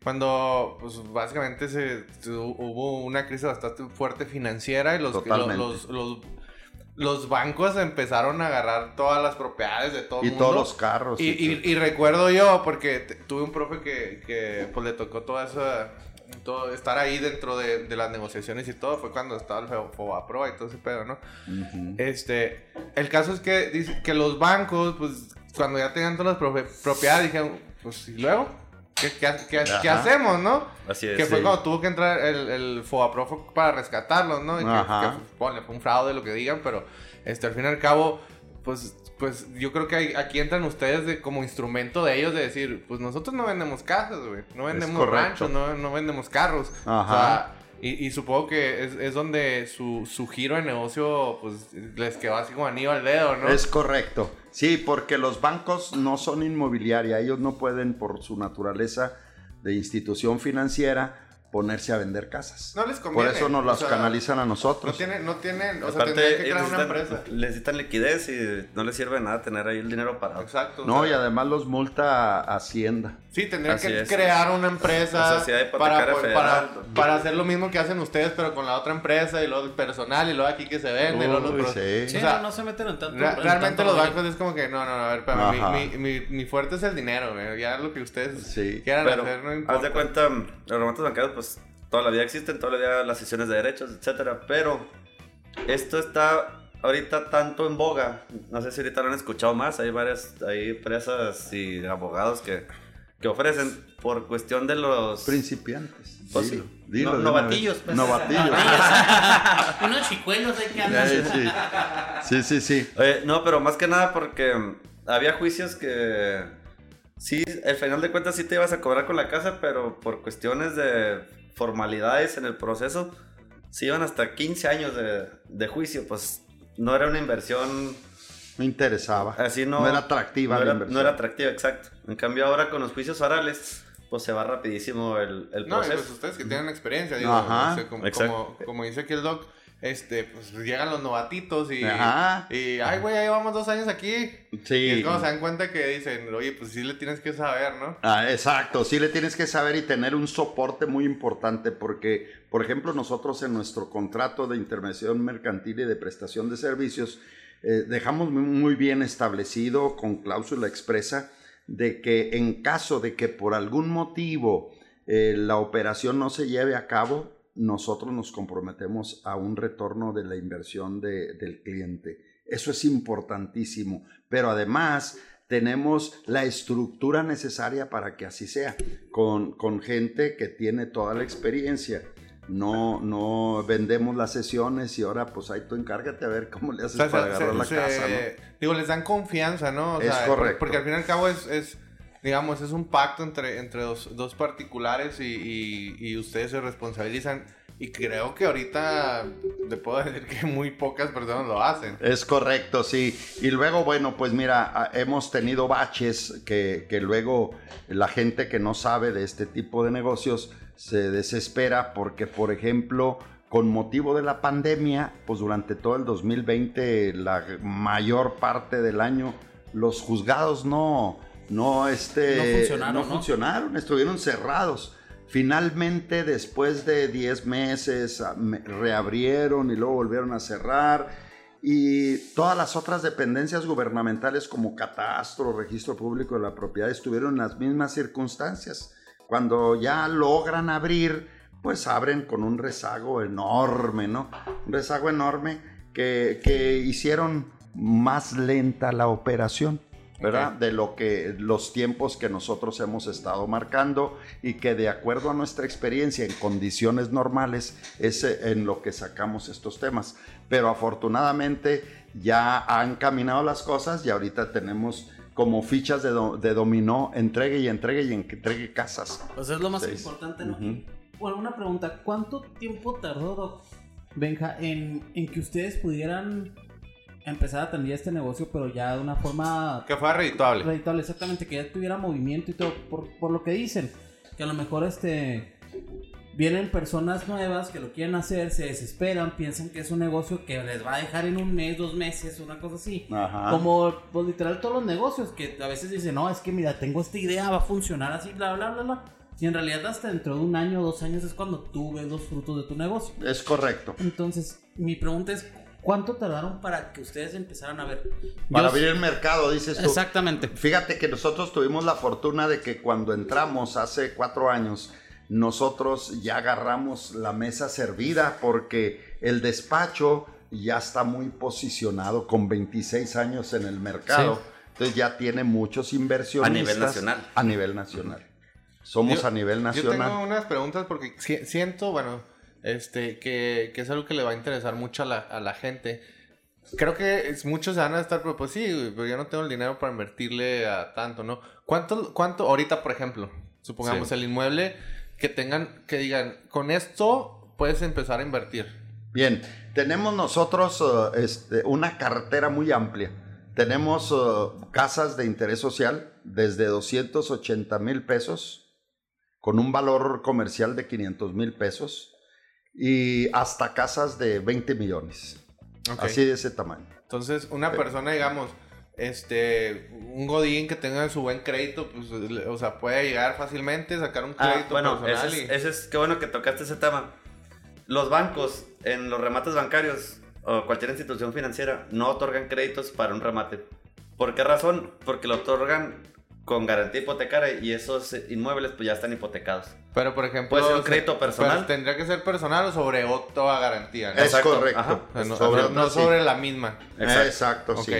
Cuando, pues básicamente se, se- hubo una crisis bastante fuerte financiera y los, los, los bancos empezaron a agarrar todas las propiedades de todo Y el mundo. todos los carros. Y, y- y recuerdo yo, porque tuve un profe que, que, pues le tocó toda esa, todo, estar ahí dentro de, de las negociaciones y todo, fue cuando estaba el Fo- Fobaproa y todo ese pedo, ¿no? Este, el caso es que dice que los bancos, pues, cuando ya tenían todas las propiedades, dijeron, pues, ¿y luego? ¿Qué, qué, qué- qué hacemos, no? Así es. Que fue sí. cuando tuvo que entrar el, el Fobaproa para rescatarlos, ¿no? Y que, Ajá. que, ponle, fue un fraude, lo que digan, pero este, al fin y al cabo, pues, pues yo creo que ahí- aquí entran ustedes de, como instrumento de ellos de decir, pues nosotros no vendemos casas, güey, no vendemos ranchos, no, no vendemos carros. Ajá. O sea, y, y supongo que es, es donde su, su giro de negocio, pues, les quedó así como anillo al dedo, ¿no? Es correcto. Sí, porque los bancos no son inmobiliaria. Ellos no pueden, por su naturaleza de institución financiera, ponerse a vender casas. No les por conviene. eso nos o las sea, canalizan a No nosotros. tienen, no tienen, o sea, Aparte, tendrían que crear una necesitan, empresa. necesitan liquidez y no les sirve nada tener ahí el dinero parado. Exacto. No, y sea, además los multa Hacienda. Sí, tendrían que es. crear una empresa O sea, si hay para, pues, para, para hacer lo mismo que hacen ustedes, pero con la otra empresa y luego el personal y luego aquí que se vende. y luego los sí. sí, o sea, no, no se meten en tanto. Re- en realmente tanto los bancos es como que no, no, no, a ver, espérame, Ajá. mi, mi, mi, mi fuerte es el dinero, güey, ya lo que ustedes Sí, quieran Pero, hacer no haz importa. de cuenta, los remates bancarios, pues toda la vida existen, toda la vida las sesiones de derechos, etcétera. Pero esto está ahorita tanto en boga. No sé si ahorita lo han escuchado más. Hay varias hay empresas y abogados que, que ofrecen por cuestión de los. Principiantes. Pues Dilo, sí. dilo No- novatillos, pues. Novatillos. [LAUGHS] Unos chicuelos hay que. Eh, sí. sí, sí, sí. Oye, no, pero más que nada porque había juicios que. Sí, al final de cuentas sí te ibas a cobrar con la casa, pero por cuestiones de formalidades en el proceso, sí iban hasta 15 años de, de juicio, pues no era una inversión Me interesaba. así, no, No era atractiva no la era, inversión. no era atractiva, exacto. En cambio ahora con los juicios orales, pues se va rapidísimo el, el No, y proceso. pues ustedes que tienen experiencia, digo, Ajá, o sea, como, como, como dice aquí el doc, este, pues llegan los novatitos y, Ajá. y ay, güey, ya llevamos dos años aquí. Y Sí. es cuando se dan cuenta que dicen, oye, pues sí le tienes que saber, ¿no? Ah, exacto, sí le tienes que saber y tener un soporte muy importante porque, por ejemplo, nosotros en nuestro contrato de intervención mercantil y de prestación de servicios eh, dejamos muy, muy bien establecido con cláusula expresa de que en caso de que por algún motivo eh, la operación no se lleve a cabo, nosotros nos comprometemos a un retorno de la inversión de- del cliente. Eso es importantísimo, pero además tenemos la estructura necesaria para que así sea, con, con gente que tiene toda la experiencia. No, no vendemos las sesiones y ahora pues ahí tú encárgate a ver cómo le haces O sea, para se- agarrar se- la se- casa, ¿no? Digo, les dan confianza, ¿no? O Es sea, correcto. Porque al fin y al cabo es, es digamos, es un pacto entre, entre dos, dos particulares y, y- y ustedes se responsabilizan. Y creo que ahorita le puedo [LAUGHS] decir que muy pocas personas lo hacen. Es correcto, sí. Y luego, bueno, pues mira, hemos tenido baches que, que luego la gente que no sabe de este tipo de negocios se desespera porque, por ejemplo, con motivo de la pandemia, pues durante todo el 2020, la mayor parte del año, los juzgados no, no, este, No funcionaron, no ¿no? funcionaron, estuvieron cerrados. Finalmente, después de 10 meses, ah, reabrieron y luego volvieron a cerrar. Y todas las otras dependencias gubernamentales como catastro, registro público de la propiedad estuvieron en las mismas circunstancias. Cuando ya logran abrir, pues abren con un rezago enorme, ¿no? Un rezago enorme que, que hicieron más lenta la operación. ¿Verdad? De lo que los tiempos que nosotros hemos estado marcando y que de acuerdo a nuestra experiencia en condiciones normales es eh, en lo que sacamos estos temas. Pero afortunadamente ya han caminado las cosas y ahorita tenemos como fichas de, do- de dominó, entregue y entregue y entregue casas. Pues es lo más importante, ¿no? Bueno, una pregunta. ¿Cuánto tiempo tardó, Benja, en, en que ustedes pudieran empezar a tener este negocio, pero ya de una forma Que fuera redituable. rentable, exactamente, que ya tuviera movimiento y todo, por, por lo que dicen, que a lo mejor este vienen personas nuevas que lo quieren hacer, se desesperan, piensan que es un negocio que les va a dejar en un mes, dos meses, una cosa así. Ajá. Como pues, literal todos los negocios que a veces dicen, no, es que mira, tengo esta idea, va a funcionar así, bla, bla, bla, bla. Y en realidad hasta dentro de un año o dos años es cuando tú ves los frutos de tu negocio. Es correcto. Entonces, mi pregunta es, ¿cuánto tardaron para que ustedes empezaran a ver? Para Yo- abrir el mercado, dices tú. Exactamente. Fíjate que nosotros tuvimos la fortuna de que cuando entramos hace cuatro años, nosotros ya agarramos la mesa servida porque el despacho ya está muy posicionado con 26 años en el mercado. Sí. Entonces ya tiene muchos inversionistas. A nivel nacional. A nivel nacional. Somos Yo- a nivel Yo nacional. tengo unas preguntas porque si- siento, bueno, este, que, que es algo que le va a interesar mucho a la, a la gente. Creo que es- muchos se van a estar, pero pues sí, pero yo no tengo el dinero para invertirle a tanto, ¿no? ¿Cuánto, cuánto ahorita, por ejemplo, supongamos Sí. el inmueble, que tengan, que digan, con esto puedes empezar a invertir? Bien, tenemos nosotros eh, este, una cartera muy amplia. Tenemos eh, casas de interés social desde 280 mil pesos, con un valor comercial de 500 mil pesos, y hasta casas de 20 millones. Ok. Así de ese tamaño. Entonces, una persona, digamos, este, un godín que tenga su buen crédito, pues, le- o sea, puede llegar fácilmente, sacar un Ah, crédito bueno, personal ese es, y... ese es- qué bueno que tocaste ese tema. Los bancos, en los remates bancarios o cualquier institución financiera, no otorgan créditos para un remate. ¿Por qué razón? Porque lo otorgan con garantía hipotecaria y esos inmuebles pues ya están hipotecados. Pero, por ejemplo... Puede ser un crédito personal. pero tendría que ser personal o sobre otra garantía, ¿no? Es Exacto, correcto. ajá. O sea, no, Sobre no- otra, no sí. sobre la misma. Exacto, Exacto. Sí.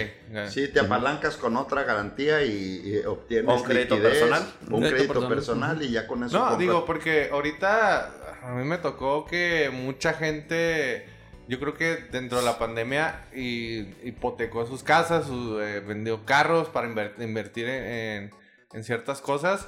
Sí, te apalancas con otra garantía y, y obtienes un crédito liquidez, personal. Un Crédito crédito personal. personal y ya con eso No, compras. digo, porque ahorita a mí me tocó que mucha gente, yo creo que dentro de la pandemia, y, hipotecó sus casas, su- eh, vendió carros para inver- invertir en, en- ciertas cosas.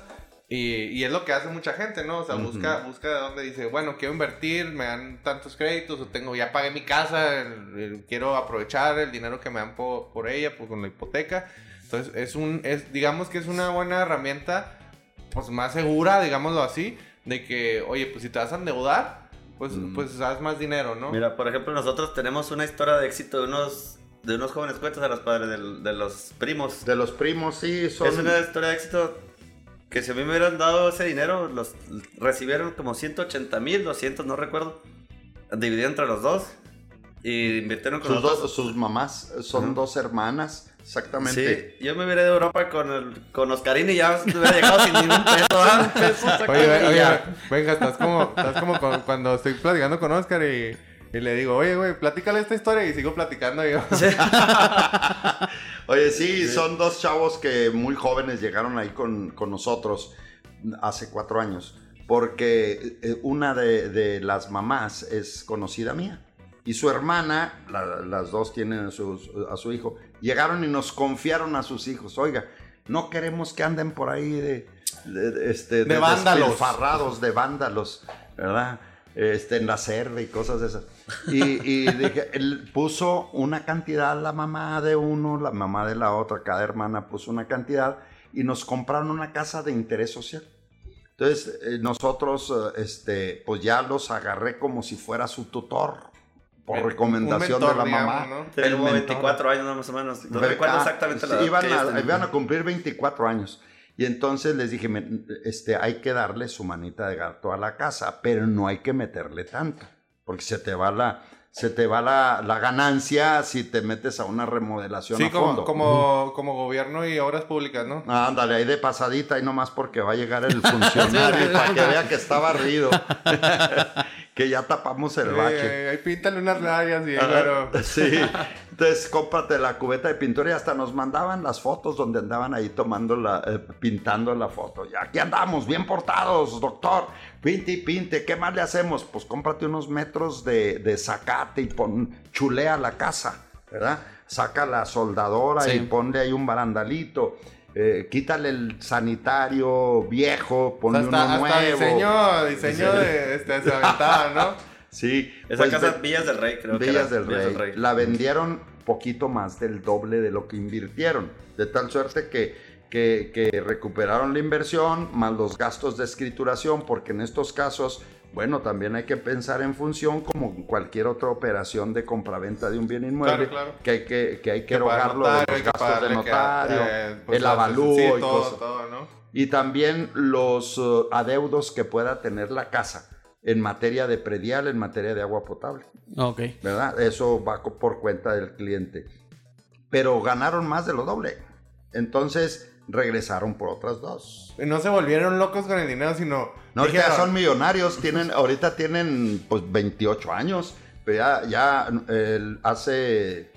Y, y es lo que hace mucha gente, ¿no? O sea, Ujú. busca, busca de dónde dice, bueno, quiero invertir, me dan tantos créditos, o tengo, ya pagué mi casa, el- el- quiero aprovechar el dinero que me dan po- por, ella, pues con la hipoteca. Entonces, es un, es, digamos que es una buena herramienta, pues más segura, digámoslo así, de que, oye, pues si te vas a endeudar, pues, Mm. pues haz más dinero, ¿no? Mira, por ejemplo, nosotros tenemos una historia de éxito de unos, de unos jóvenes cuentos a los padres de, los primos. De los primos, sí, son... Es una historia de éxito que si a mí me hubieran dado ese dinero, los recibieron como 180 mil, 200, no recuerdo. Dividido entre los dos. Y invirtieron con Sus, dos, sus mamás son dos hermanas, exactamente. Sí, yo me hubiera ido a Europa con, el, con Oscarín y ya hubiera llegado sin ningún peso. ¿ah? Oye, oye, venga, estás como, estás como con- cuando estoy platicando con Oscar y, y le digo, oye, güey, platícale esta historia y sigo platicando yo. [LAUGHS] Oye, sí, son dos chavos que muy jóvenes llegaron ahí con, con nosotros hace cuatro años, porque eh, una de, de las mamás es conocida mía y su hermana, la- las dos tienen a, sus- a su hijo, llegaron y nos confiaron a sus hijos, oiga, no queremos que anden por ahí de, de- de- este, De vándalos. despilfarrados, de vándalos, ¿verdad? Este, en la cerve y cosas de esas. Y, y [LAUGHS] dije, él puso una cantidad la mamá de uno, la mamá de la otra, cada hermana puso una cantidad y nos compraron una casa de interés social. Entonces, eh, nosotros, eh, este, pues ya los agarré como si fuera su tutor, por recomendación mentor, de la digamos, mamá. ¿no? Tenía El como mentor. 24 años más o menos. No recuerdo ah, exactamente la sí, edad iban, que a, iban a cumplir 24 años. Y entonces les dije, "Me- este, hay que darle su manita de gato a la casa, pero no hay que meterle tanto, porque se te va la, se te va la, la ganancia si te metes a una remodelación Sí, a como, fondo. como, como gobierno y obras públicas, ¿no? Ah, Ándale, ahí de pasadita y nomás porque va a llegar el [LAUGHS] funcionario para que vea que está barrido. [LAUGHS] que ya tapamos el bache. ahí píntale unas rayas y claro. [LAUGHS] Sí, [LAUGHS] entonces cómprate la cubeta de pintura y hasta nos mandaban las fotos donde andaban ahí tomando la, eh, pintando la foto. Y aquí andamos, bien portados, doctor. Pinte y pinte, ¿qué más le hacemos? Pues cómprate unos metros de, de zacate y pon, chulea la casa, ¿verdad? Saca la soldadora Sí. y ponle ahí un barandalito. Eh, quítale el sanitario viejo, ponle hasta, uno hasta nuevo. diseño, diseño de, este, aventada, ¿no? [LAUGHS] Sí, Esa pues casa Villas del Rey, creo que Villas era. del Rey. La vendieron poquito más del doble de lo que invirtieron. De tal suerte que, que, que recuperaron la inversión más los gastos de escrituración, porque en estos casos bueno, también hay que pensar en función como cualquier otra operación de compraventa de un bien inmueble, Claro, claro. que hay que, que, hay que erogarlo de los gastos de que- notario, eh, pues, el las- avalúo sí, y todo, cosas. todo, ¿no? Y también los uh, adeudos que pueda tener la casa en materia de predial, en materia de agua potable, Ok. ¿verdad? Eso va por cuenta del cliente. Pero ganaron más de lo doble. Entonces regresaron por otras dos. Y no se volvieron locos con el dinero, sino... No, ahorita ya dijeron, son millonarios, tienen, [LAUGHS] ahorita tienen pues 28 años, pero ya, ya hace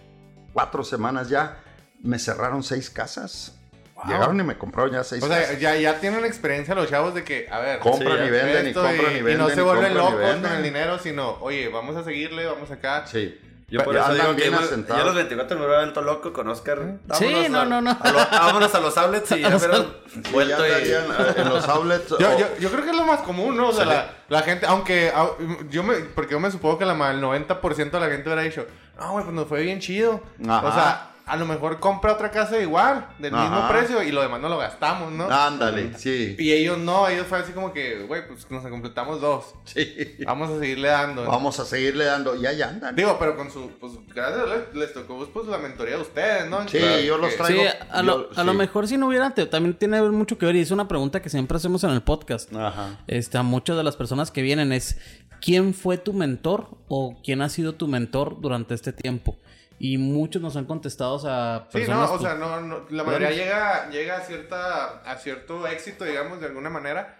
cuatro semanas ya me cerraron seis casas. Llegaron y me compraron ya seis O sea, casas. ya, ya tienen experiencia los chavos de que, a ver, compran sí, y venden y compran y, venden. no se y vuelven y locos con el dinero, sino, oye, vamos a seguirle, vamos acá. Sí. Yo por eso digo que yo, me- asentados. yo a los 24 me hubiera vuelto loco con Oscar. Sí, no, a- no, no. a lo- vámonos a los outlets y [LAUGHS] ya hubiera Sí, ya vuelto y... en los outlets. Yo, o- yo, yo creo que es lo más común, ¿no? O sea, la, la gente, aunque au- yo me, porque yo me supongo que la, el 90% de la gente hubiera dicho, no, güey, pues nos fue bien chido. Ajá. O sea, a lo mejor compra otra casa igual, del mismo precio, y lo demás no lo gastamos, ¿no? Ándale, sí. Y ellos no, ellos fue así como que, güey, pues nos completamos dos. sí. Vamos a seguirle dando. Vamos a seguirle dando. Y ahí andan. Digo, pero con su, pues gracias les, les tocó pues la mentoría de ustedes, ¿no? Sí, Claro yo los traigo. Sí, a lo, a lo mejor si no hubiera, te- también tiene mucho que ver y es una pregunta que siempre hacemos en el podcast. Ajá. Este, a muchas de las personas que vienen es ¿quién fue tu mentor o quién ha sido tu mentor durante este tiempo? Y muchos nos han contestado a Sí, personas no, o pues, sea, no, no, la mayoría llega, llega a cierta, a cierto éxito, digamos, de alguna manera,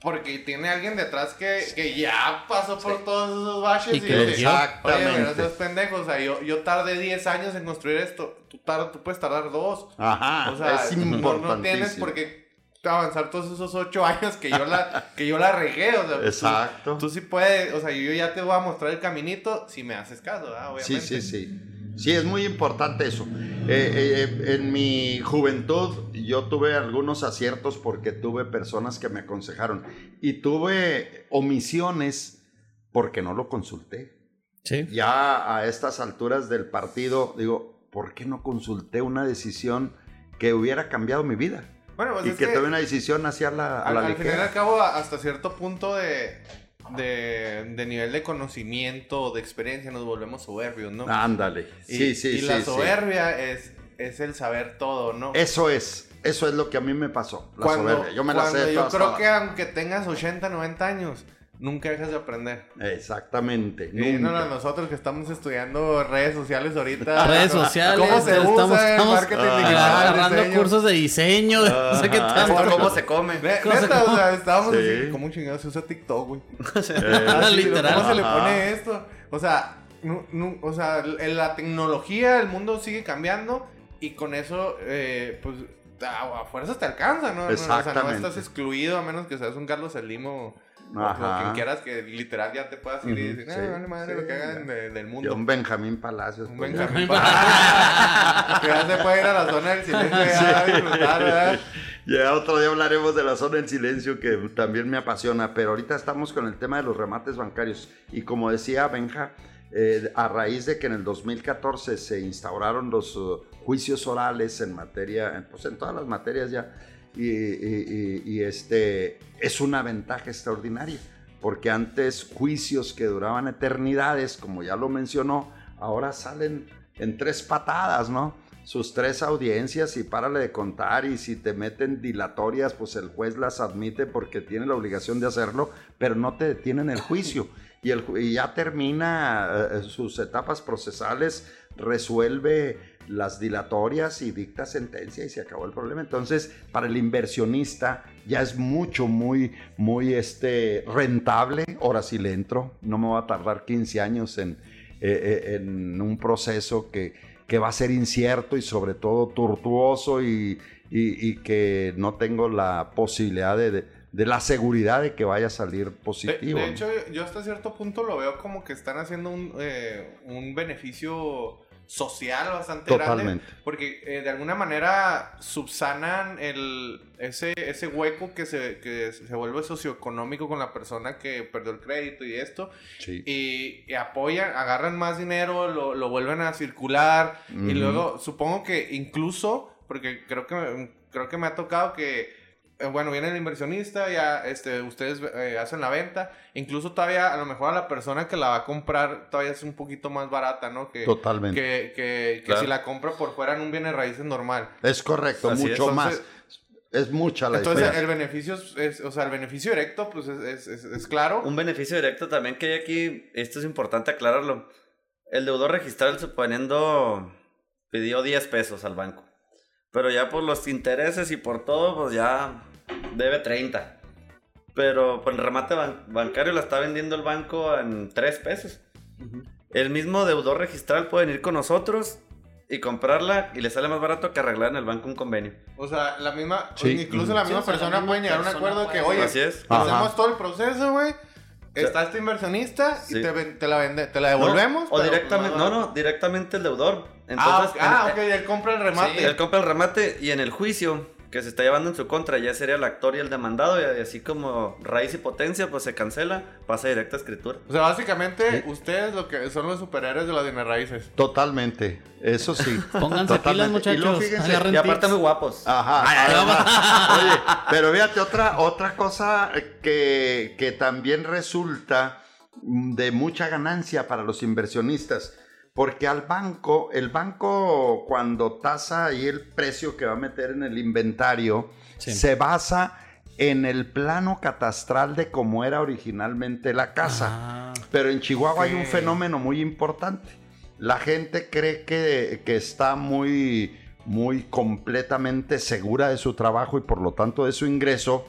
porque tiene alguien detrás que, que ya pasó por todos esos baches Y que dice, guió. Oye, no seas Exactamente. pendejo, o sea, yo, yo tardé 10 años en construir esto, tú, tar- tú puedes tardar dos. Ajá. O sea, es no, importantísimo. no tienes por qué avanzar todos esos 8 años que yo la, que yo la regué, o sea, tú- Exacto. Tú, sí puedes, o sea, yo ya te voy a mostrar el caminito si me haces caso, ¿verdad? Sí, sí, sí. Sí, es muy importante eso. Eh, eh, en mi juventud yo tuve algunos aciertos porque tuve personas que me aconsejaron y tuve omisiones porque no lo consulté. Sí. Ya a estas alturas del partido digo, ¿por qué no consulté una decisión que hubiera cambiado mi vida? Bueno, pues y es que, que- tomé una decisión hacia la, a al, la al final y al cabo, hasta cierto punto de, de, de nivel de conocimiento, de experiencia, nos volvemos soberbios, ¿no? Ándale. Y- Sí, sí, y sí. la sí. soberbia es, es el saber todo, ¿no? Eso es. Eso es lo que a mí me pasó. La cuando, soberbia. Yo me la sé. yo todas, creo todas. que aunque tengas 80, 90 años, nunca dejas de aprender. Exactamente. Y no, nunca. no, nosotros que estamos estudiando redes sociales ahorita. [LAUGHS] Redes ¿cómo- sociales, ¿Cómo se estamos, usa estamos marketing ah, digital? agarrando diseño? cursos de diseño, [LAUGHS] no sé qué tanto. ¿Cómo se come? Ne- ¿Cómo se Neta, o sea, estábamos Sí. así, ¿cómo chingados se usa TikTok, güey? [LAUGHS] Eh, Literal. ¿Cómo se le pone esto? O sea, nu- nu- o sea, la tecnología, el mundo sigue cambiando y con eso, eh, pues, a, fuerzas te alcanza, ¿no? No, O sea, no Exactamente. estás excluido a menos que seas un Carlos Slim o, o Ajá. quien quieras que literal ya te puedas ir y decir, sí, no, vale madre lo sí, que hagan de- del y mundo. un Benjamín Palacios. Un pues, Benjamín [LAUGHS] que ya se puede ir a la zona del silencio ya a disfrutar, ¿verdad? [LAUGHS] Ya otro día hablaremos de la zona en silencio que también me apasiona, pero ahorita estamos con el tema de los remates bancarios. Y como decía Benja, eh, a raíz de que en el 2014 se instauraron los uh, juicios orales en materia, pues en todas las materias ya, y, este, es una ventaja extraordinaria, porque antes juicios que duraban eternidades, como ya lo mencionó, ahora salen en tres patadas, ¿no? sus tres audiencias y párale de contar y si te meten dilatorias, pues el juez las admite porque tiene la obligación de hacerlo, pero no te detienen el juicio. Y, el, y ya termina eh, sus etapas procesales, resuelve las dilatorias y dicta sentencia y se acabó el problema. Entonces, para el inversionista ya es mucho, muy, muy este, rentable. Ahora sí le entro, no me va a tardar 15 años en, eh, eh, en un proceso que, que va a ser incierto y sobre todo tortuoso y, y- que no tengo la posibilidad de, de- la seguridad de que vaya a salir positivo. de hecho, yo hasta cierto punto lo veo como que están haciendo un, eh, un beneficio social bastante Totalmente. grande. Porque eh, de alguna manera subsanan el, ese, ese hueco que se, que se vuelve socioeconómico con la persona que perdió el crédito y esto. Sí. Y, y apoyan, agarran más dinero, lo, lo vuelven a circular. Y luego, supongo que incluso, porque creo que, creo que me ha tocado que, bueno, viene el inversionista, ya este, ustedes eh, hacen la venta. Incluso todavía, a lo mejor a la persona que la va a comprar, todavía es un poquito más barata, ¿no? Que, Totalmente. que, que, que Claro. si la compra por fuera en un bien de raíces normal. Es correcto, Así es. mucho más. Entonces- Es mucha la Entonces, diferencia. el beneficio es, es- o sea, el beneficio directo, pues es, es, es- es claro. Un beneficio directo también que hay aquí, esto es importante aclararlo. El deudor registral, suponiendo, pidió 10 pesos al banco. Pero ya por los intereses y por todo, pues ya debe 30. Pero por el remate ban- bancario la está vendiendo el banco en 3 pesos. El mismo deudor registral puede venir con nosotros y comprarla y le sale más barato que arreglar en el banco un convenio. O sea, la misma, Sí. incluso la Sí, misma o sea, la persona misma puede llegar a un acuerdo que, oye, Así es. Ajá. hacemos todo el proceso, güey. Está este inversionista y Sí. te, ven- te la vende, te la devolvemos. No, o pero directamente, no, no, directamente el deudor. Ah, Entonces, ok, ah, en- ok, él compra el remate. Sí, Él compra el remate y en el juicio que se está llevando en su contra ya sería el actor y el demandado y así como raíz y potencia pues se cancela, pasa directa a escritura. O sea, básicamente, ustedes lo que son los superhéroes de las bienes raíces. Totalmente. Eso sí. [LAUGHS] Pónganse Totalmente. pilas, Y muchachos. luego fíjense- Y aparte muy guapos. Ajá. [LAUGHS] oye, pero fíjate, otra, otra cosa que, que también resulta de mucha ganancia para los inversionistas. Porque al banco, el banco cuando tasa ahí el precio que va a meter en el inventario, Sí. se basa en el plano catastral de cómo era originalmente la casa. Ah, Pero en Chihuahua hay un fenómeno muy importante. La gente cree que, que está muy, muy completamente segura de su trabajo y por lo tanto de su ingreso.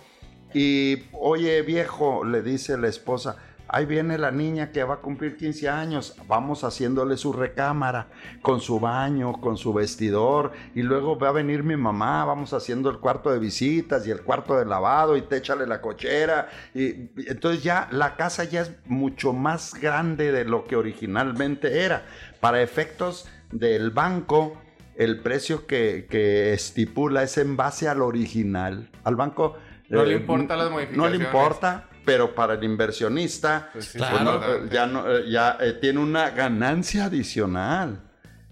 Y, oye viejo, le dice la esposa, ahí viene la niña que va a cumplir 15 años, vamos haciéndole su recámara, con su baño, con su vestidor, y luego va a venir mi mamá, vamos haciendo el cuarto de visitas y el cuarto de lavado, y te échale la cochera, y entonces ya la casa ya es mucho más grande de lo que originalmente era. Para efectos del banco, el precio que, que estipula es en base al original. Al banco... No le eh, importan las No le modificaciones. importa, pero para el inversionista Pues sí, Claro. pues no, eh, ya, no, eh, ya eh, tiene una ganancia adicional.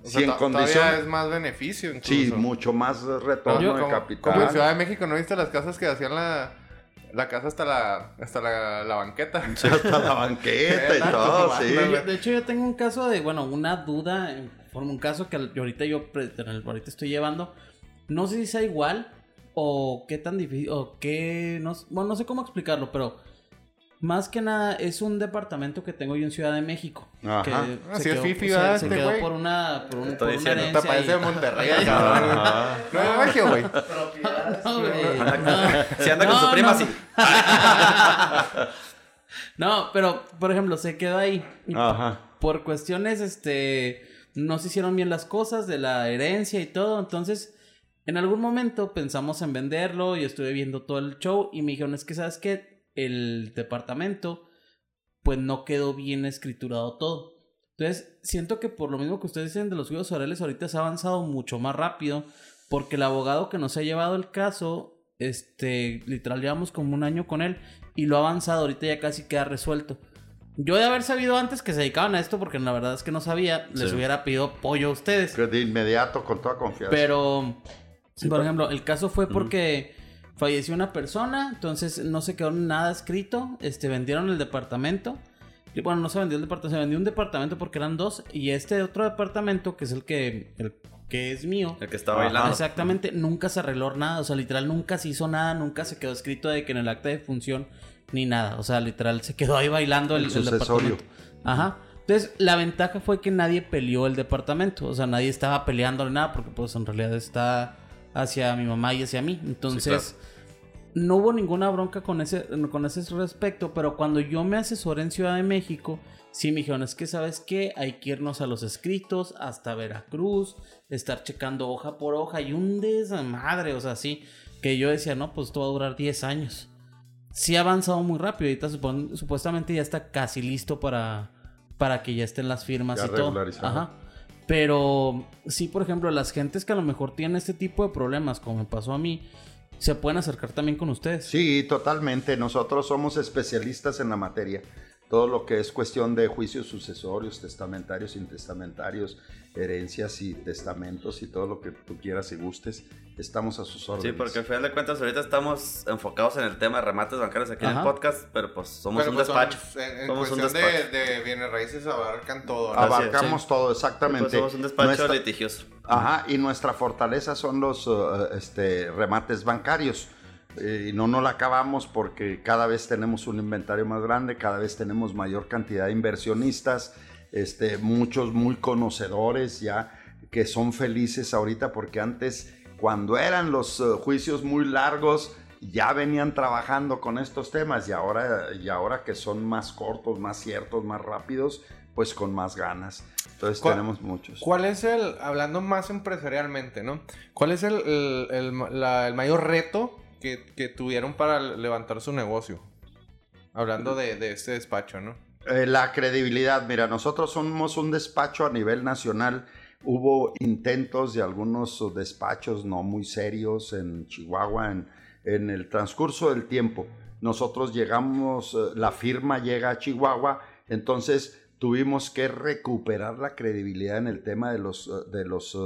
O Si sea, en to- condición- todavía es más beneficio incluso. Sí, mucho más retorno Yo, de como, capital. como en Ciudad de México, ¿no viste las casas que hacían la, la casa hasta la, hasta la, la banqueta? [LAUGHS] Hasta la banqueta y [LAUGHS] todo, sí. de hecho, yo tengo un caso de, bueno, una duda, en forma un caso que ahorita yo ahorita estoy llevando. No sé si sea igual o qué tan difícil, o qué, no, bueno, no sé cómo explicarlo, pero más que nada es un departamento que tengo yo en Ciudad de México. Ajá. Que Así es quedó, fifi, ¿verdad, se este quedó por una, por, un, Estoy por una diciendo, Te herencia parece y- de Monterrey, [LAUGHS] cabrón. No güey. No, güey, [LAUGHS] no. Si anda con No, su prima, no. sí. [LAUGHS] No, pero por ejemplo, se quedó ahí. Ajá. Por cuestiones, este, no se hicieron bien las cosas de la herencia y todo. Entonces, en algún momento pensamos en venderlo y estuve viendo todo el show y me dijeron, es que sabes que el departamento, pues no quedó bien escriturado todo. Entonces, siento que por lo mismo que ustedes dicen de los juegos orales, ahorita se ha avanzado mucho más rápido porque el abogado que nos ha llevado el caso, este, literal llevamos como un año con él y lo ha avanzado, ahorita ya casi queda resuelto. Yo de haber sabido antes que se dedicaban a esto, porque la verdad es que no sabía, les Sí. hubiera pedido pollo a ustedes. Que de inmediato, con toda confianza. Pero, por ejemplo, el caso fue porque falleció una persona, entonces no se quedó nada escrito, este, vendieron el departamento. Y bueno, no se vendió el departamento, se vendió un departamento porque eran dos, y este otro departamento, que es el que, el que es mío, El que está bailando. Exactamente, nunca se arregló nada, o sea, literal nunca se hizo nada, nunca se quedó escrito de que en el acta de función ni nada, o sea, literal se quedó ahí bailando el, El el departamento. Ajá. Entonces, la ventaja fue que nadie peleó el departamento, o sea, nadie estaba peleándole nada porque pues en realidad está hacia mi mamá y hacia mí. Entonces, no hubo ninguna bronca con ese con ese respecto, pero cuando yo me asesoré en Ciudad de México, sí me dijeron, es que sabes qué, hay que irnos a los escritos hasta Veracruz, estar checando hoja por hoja y un desmadre, o sea, sí, que yo decía, no, pues esto va a durar 10 años. Sí ha avanzado muy rápido, ahorita supon- supuestamente ya está casi listo para, para que ya estén las firmas Ya y todo. Ajá. Pero sí, por ejemplo, las gentes que a lo mejor tienen este tipo de problemas, como me pasó a mí, se pueden acercar también con ustedes. Sí, totalmente. Nosotros somos especialistas en la materia. Todo lo que es cuestión de juicios sucesorios, testamentarios, intestamentarios, herencias y testamentos y todo lo que tú quieras y gustes, estamos a sus órdenes. Sí, porque al final de cuentas ahorita estamos enfocados en el tema de remates bancarios aquí en el podcast, pero pues somos Pero, un pues, despacho. somos, en, en somos un cuestión despacho. de, de bienes raíces abarcan todo. Abarcamos sí. todo, exactamente. Pues somos un despacho Nuestra- litigioso. Ajá, y nuestra fortaleza son los uh, este, remates bancarios. Eh, Y no nos la acabamos porque cada vez tenemos un inventario más grande, cada vez tenemos mayor cantidad de inversionistas, este, muchos muy conocedores ya que son felices ahorita porque antes cuando eran los uh, juicios muy largos ya venían trabajando con estos temas y ahora, y ahora que son más cortos, más ciertos, más rápidos, pues con más ganas. Entonces ¿Cuál- tenemos muchos. ¿Cuál es el, hablando más empresarialmente, ¿no? ¿Cuál es el, el- el- la- el mayor reto que, tuvieron para levantar su negocio? Hablando de, este despacho, ¿no? Eh, la credibilidad, mira, nosotros somos un despacho a nivel nacional. Hubo intentos de algunos despachos no muy serios en Chihuahua en, el transcurso del tiempo. Nosotros llegamos, eh, la firma llega a Chihuahua, entonces tuvimos que recuperar la credibilidad en el tema de los, de los eh,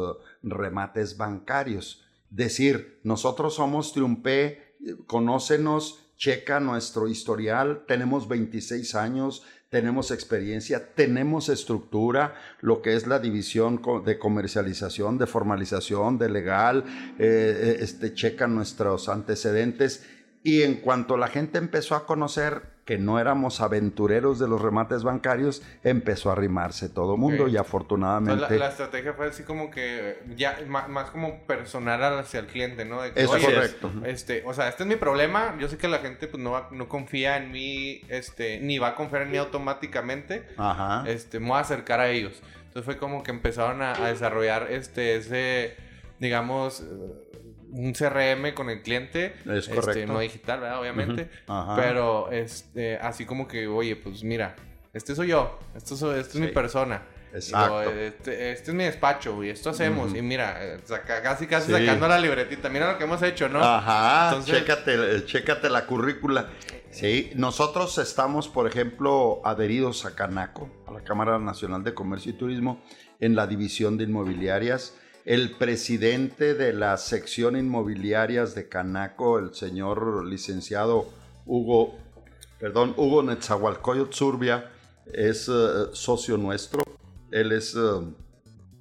remates bancarios. Decir, nosotros somos Triumpé, conócenos, checa nuestro historial, tenemos 26 años, tenemos experiencia, tenemos estructura, lo que es la división de comercialización, de formalización, de legal, eh, eh, este, checa nuestros antecedentes. Y en cuanto la gente empezó a conocer que no éramos aventureros de los remates bancarios, empezó a arrimarse todo mundo y afortunadamente... La, la estrategia fue así como que ya ma- más, como personal hacia el cliente, ¿no? De que, Es "Oye, correcto. Este, o sea, este es mi problema. Yo sé que la gente pues no, va- no confía en mí, este, ni va a confiar en mí automáticamente. Ajá. Este, me voy a acercar a ellos. Entonces fue como que empezaron a, a desarrollar este, ese, digamos, un CRM con el cliente. Es Este, correcto. no digital, ¿verdad? Obviamente. Pero este, así como que, oye, pues mira, este soy yo, esto, soy- esta es mi Sí. persona. Exacto. Este, este es mi despacho y esto hacemos. Y mira, eh, saca- casi casi Sí. sacando la libretita. Mira lo que hemos hecho, ¿no? Ajá, Entonces- chécate, eh, chécate la currícula. Sí, nosotros estamos, por ejemplo, adheridos a Canaco, a la Cámara Nacional de Comercio y Turismo, en la división de inmobiliarias. El presidente de la sección inmobiliarias de Canaco, el señor licenciado Hugo, perdón, Hugo Netzahualcoyot Zurbia, es eh, socio nuestro. Él es eh,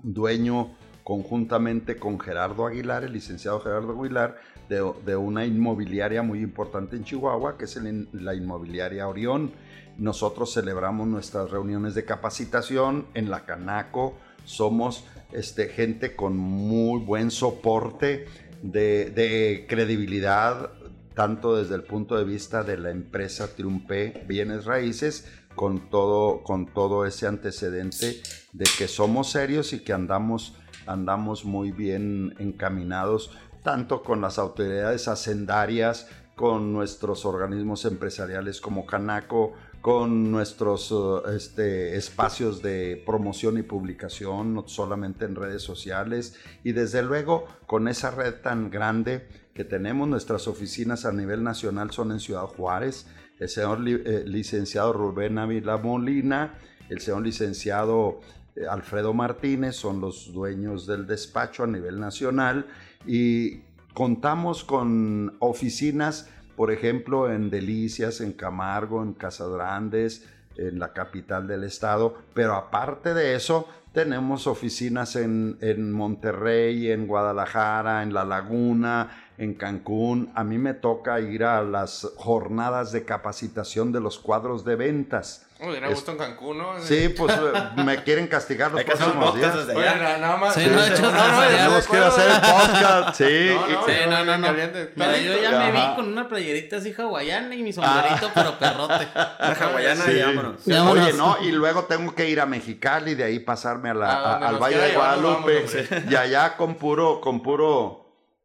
dueño conjuntamente con Gerardo Aguilar, el licenciado Gerardo Aguilar, de, una inmobiliaria muy importante en Chihuahua, que es la inmobiliaria Orión. Nosotros celebramos nuestras reuniones de capacitación en la Canaco. Somos este, gente con muy buen soporte de, credibilidad, tanto desde el punto de vista de la empresa Triumpé Bienes Raíces, con todo, con todo ese antecedente de que somos serios y que andamos, andamos muy bien encaminados, tanto con las autoridades hacendarias, con nuestros organismos empresariales como Canaco, con nuestros eh, este, espacios de promoción y publicación, no solamente en redes sociales, y desde luego con esa red tan grande que tenemos, nuestras oficinas a nivel nacional son en Ciudad Juárez, el señor eh, licenciado Rubén Ávila Molina, el señor licenciado eh, Alfredo Martínez son los dueños del despacho a nivel nacional. Y contamos con oficinas, por ejemplo, en Delicias, en Camargo, en Casas Grandes, en la capital del estado, pero aparte de eso, tenemos oficinas en, en Monterrey, en Guadalajara, en La Laguna, en Cancún. A mí me toca ir a las jornadas de capacitación de los cuadros de ventas. Uy, era Es- gusto en Cancún, ¿no? Sí, pues eh, me quieren castigar los próximos días. Oye, nada más. Sí, no, de hecho, Tenemos que hacer el podcast, sí. [LAUGHS] No, no, Sí, no, no, no. caliente. Mira, yo ya me vi con una playerita así hawaiana y mi sombrerito, pero perrote. [LAUGHS] Una hawaiana Sí. y vámonos. Oye, no, y luego tengo que ir a Mexicali, de ahí pasarme a la, Ah, al Valle de Guadalupe. vamos, y allá con puro, con puro,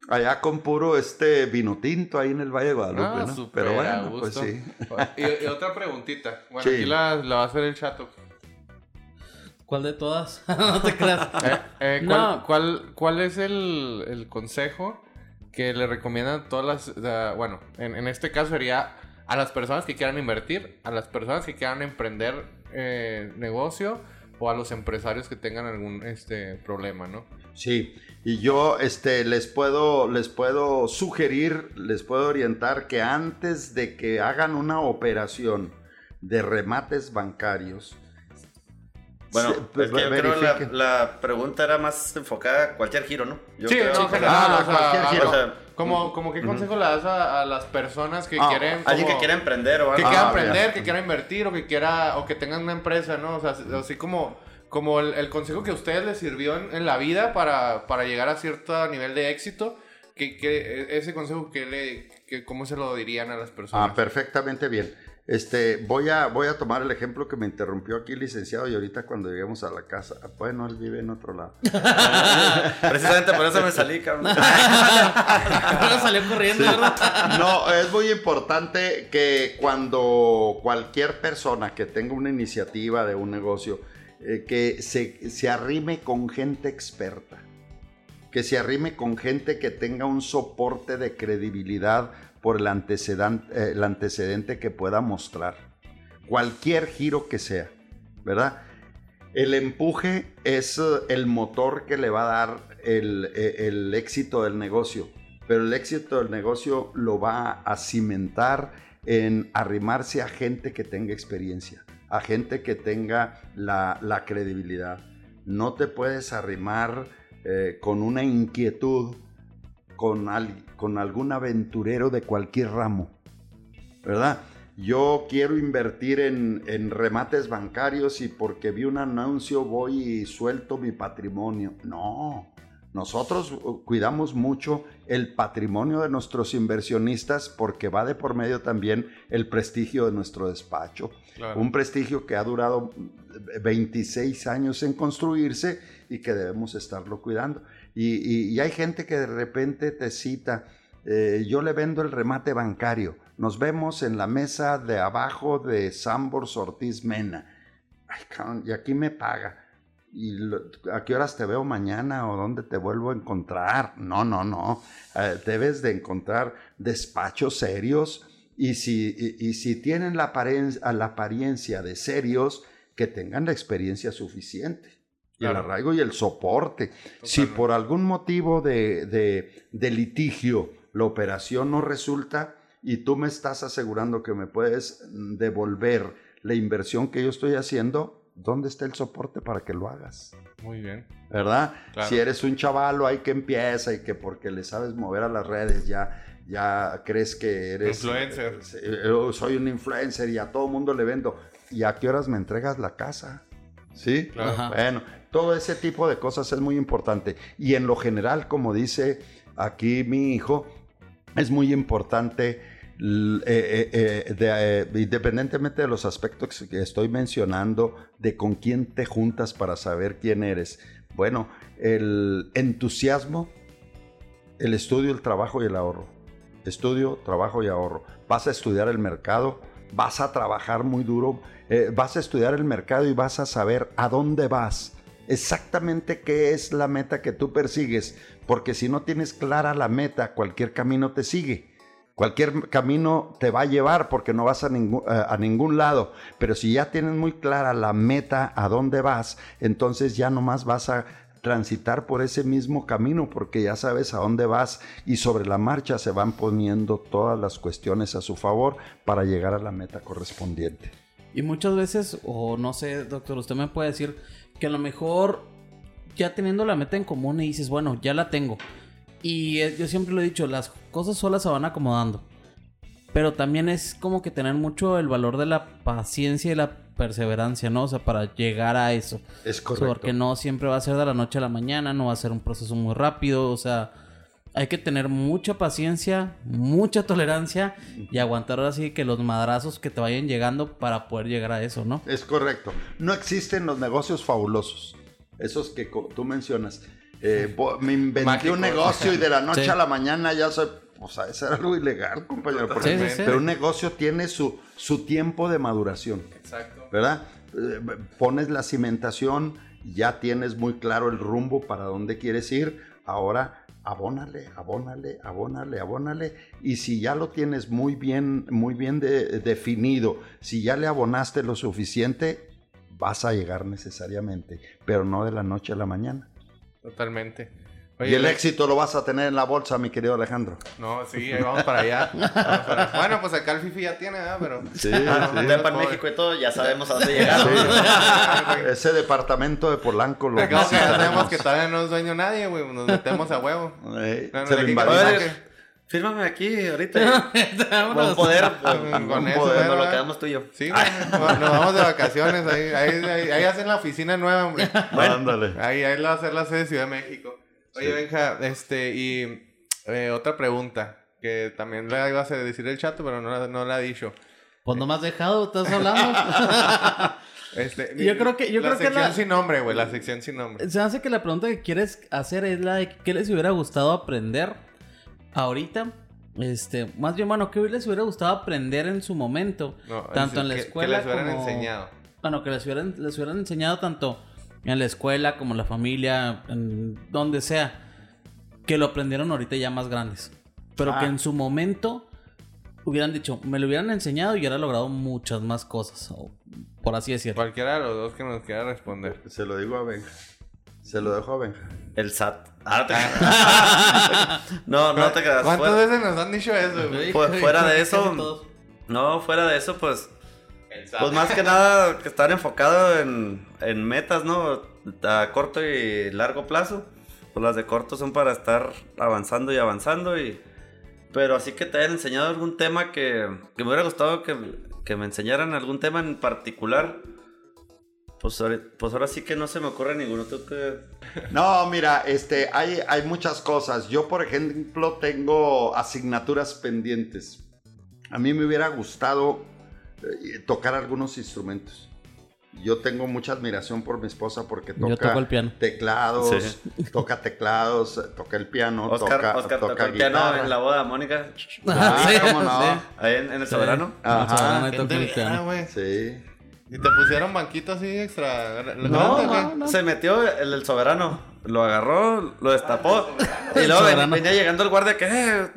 allá con puro este vino tinto ahí en el Valle de Guadalupe, Ah, ¿no? súper Pero bueno, pues sí. Y, y otra preguntita. Bueno, Sí. aquí la, la va a hacer el chato. ¿Cuál de todas? [LAUGHS] no te creas. Eh, eh, ¿cuál, No. cuál, cuál es el, el consejo que le recomiendan a todas las... o bueno, en, en este caso sería a las personas que quieran invertir, a las personas que quieran emprender eh, negocio o a los empresarios que tengan algún este, problema, ¿no? Sí, y yo este, les, puedo, les puedo sugerir, les puedo orientar que antes de que hagan una operación de remates bancarios, Bueno, se- es que yo creo la, pregunta era más enfocada a cualquier giro, ¿no? Yo sí, creo no, que- general, Ah, o sea, cualquier giro. O sea, Como, como qué consejo le das a, a las personas que Ah, quieren... Alguien que quiera emprender o que algo. quiera Ah, emprender, bien. que quiera invertir o que quiera o que tengan una empresa, ¿no? O sea, así como como el, el consejo que a ustedes les sirvió en, en la vida para, para llegar a cierto nivel de éxito, que, que ese consejo que le que cómo se lo dirían a las personas. Ah, perfectamente bien. Este, voy a, voy a tomar el ejemplo que me interrumpió aquí, licenciado, y ahorita cuando lleguemos a la casa, bueno, él vive en otro lado. [LAUGHS] Precisamente por eso me salí, cabrón. [LAUGHS] Ahora salió corriendo, ¿verdad? No, es muy importante que cuando cualquier persona que tenga una iniciativa de un negocio, eh, que se, se arrime con gente experta, que se arrime con gente que tenga un soporte de credibilidad por el antecedente, el antecedente que pueda mostrar. Cualquier giro que sea, ¿verdad? El empuje es eh, el motor que le va a dar el, eh, el éxito del negocio, pero el éxito del negocio lo va a cimentar en arrimarse a gente que tenga experiencia, a gente que tenga la, credibilidad. No te puedes arrimar eh, con una inquietud con, con algún aventurero de cualquier ramo, ¿verdad? Yo quiero invertir en, en remates bancarios y porque vi un anuncio voy y suelto mi patrimonio. No, nosotros uh, cuidamos mucho el patrimonio de nuestros inversionistas porque va de por medio también el prestigio de nuestro despacho. Claro. Un prestigio que ha durado 26 años en construirse y que debemos estarlo cuidando. Y, y- y hay gente que de repente te cita, eh, yo le vendo el remate bancario, nos vemos en la mesa de abajo de Sambors Ortiz Mena. Ay, cabrón, y aquí me paga. ¿Y lo- a qué horas te veo mañana o dónde te vuelvo a encontrar? No, no, no. Eh, debes de encontrar despachos serios y si, y, y si tienen la, aparen- la apariencia de serios, que tengan la experiencia suficiente. Y el arraigo y el soporte. Si por algún motivo de, de- de litigio la operación no resulta y tú me estás asegurando que me puedes mm, devolver la inversión que yo estoy haciendo, ¿dónde está el soporte para que lo hagas? Muy bien. ¿Verdad? Claro. Si eres un chavalo hay que empieza y que porque le sabes mover a las redes ya, ya crees que eres... Influencer. Eh, eh, soy un influencer y a todo mundo le vendo. ¿Y a qué horas me entregas la casa? ¿Sí? Claro. Bueno, todo ese tipo de cosas es muy importante. Y en lo general, como dice aquí mi hijo, es muy importante, eh, eh, eh, de, independientemente de los aspectos que estoy mencionando, de con quién te juntas para saber quién eres. Bueno, el entusiasmo, el estudio, el trabajo y el ahorro. Estudio, trabajo y ahorro. Vas a estudiar el mercado, vas a trabajar muy duro, vas a estudiar el mercado y vas a saber a dónde vas, exactamente qué es la meta que tú persigues, porque si no tienes clara la meta, cualquier camino te sigue. Cualquier camino te va a llevar porque no vas a ningún, eh, a ningún lado. Pero si ya tienes muy clara la meta a dónde vas, entonces ya nomás vas a transitar por ese mismo camino porque ya sabes a dónde vas y sobre la marcha se van poniendo todas las cuestiones a su favor para llegar a la meta correspondiente. Y muchas veces, o no sé, doctor, usted me puede decir que a lo mejor ya teniendo la meta en común y dices, bueno, ya la tengo. Y eh, yo siempre lo he dicho, las cosas solas se van acomodando. Pero también es como que tener mucho el valor de la paciencia y la perseverancia, ¿no? O sea, para llegar a eso. Es correcto. Porque no siempre va a ser de la noche a la mañana, no va a ser un proceso muy rápido, o sea, hay que tener mucha paciencia, mucha tolerancia y aguantar ahora sí que los madrazos que te vayan llegando para poder llegar a eso, ¿no? Es correcto. No existen los negocios fabulosos. Esos que tú mencionas. Eh, me inventé un negocio y de la noche Sí. a la mañana ya soy... O sea, eso era algo ilegal, compañero. porque- Sí, sí, sí. Pero un negocio tiene su, su tiempo de maduración. Exacto. ¿verdad? eh, pones la cimentación, ya tienes muy claro el rumbo para dónde quieres ir, ahora abónale, abónale, abónale, abónale. Y si ya lo tienes muy bien, muy bien de- definido, si ya le abonaste lo suficiente, vas a llegar necesariamente, pero no de la noche a la mañana. Totalmente. y el le- éxito lo vas a tener en la bolsa, mi querido Alejandro. No, sí, ahí vamos para allá. [LAUGHS] Vamos para. Bueno, pues acá el Fifi ya tiene, ¿verdad? Pero. Sí, Ah, [LAUGHS] no, sí. Pobre. México y todo, ya sabemos a dónde llegar. [LAUGHS] Ese departamento de Polanco lo Acá que ya sabemos que todavía no es dueño nadie, güey. Nos metemos a huevo. Eh, No, no, se de lo que- fírmame aquí ahorita. [LAUGHS] Vámonos. Con poder. Con Con, con eso, poder, nos lo quedamos tú y yo. Sí. Nos vamos de vacaciones. Ahí, ahí, ahí, ahí hacen la oficina nueva, hombre. Ándale. Ahí, ahí la va a hacer la sede de Ciudad de México. Oye, Sí. Benja, este, y eh, otra pregunta. Que también la iba a hacer- decir el chato, pero no la, no la ha dicho. Pues no me has dejado, estás hablando. [LAUGHS] Este, Yo creo que- yo la creo que sección la- sin nombre, güey. La sección sin nombre. Se hace que la pregunta que quieres hacer es la de qué les hubiera gustado aprender ahorita. Este, más bien, bueno, ¿qué les hubiera gustado aprender en su momento? No, tanto en la que- escuela Que les hubieran como... enseñado. Bueno, que les hubieran, les hubieran enseñado tanto en la escuela como en la familia, en donde sea, que lo aprendieron ahorita ya más grandes. Pero Ah. que en su momento hubieran dicho, me lo hubieran enseñado y hubiera logrado muchas más cosas, o por así decirlo. Cualquiera de los dos que nos quiera responder. Se lo digo a Benja. Se lo dejo a Benja. El SAT. Ah, no te [LAUGHS] no, no te creas. ¿Cuántas Fuera, veces nos han dicho eso, güey? fu- fuera de eso, no, fuera de eso, pues, pues más que nada que estar enfocado en, en metas, ¿no? A corto y largo plazo. Pues las de corto son para estar avanzando y avanzando y... Pero así que te hayan enseñado algún tema que, que me hubiera gustado que, que me enseñaran algún tema en particular. Pues, ahora- pues ahora sí que no se me ocurre ninguno. ¿Tú qué? No, mira, este, hay, hay muchas cosas. Yo, por ejemplo, tengo asignaturas pendientes. A mí me hubiera gustado eh, tocar algunos instrumentos. Yo tengo mucha admiración por mi esposa porque toca el piano. teclados, toca teclados, toca el piano, Oscar, toca, Oscar toca tocó el piano guitarra. en la boda de Mónica. Ah, [LAUGHS] Sí, ¿cómo no? sí. Ahí en, en el soberano. Ajá. Ahí toco el piano. Ah. Sí. ¿Y te pusieron banquito así extra No, no, no. Se metió el, el soberano. Lo agarró, lo destapó. y El luego ven- venía llegando el guardia que, eh,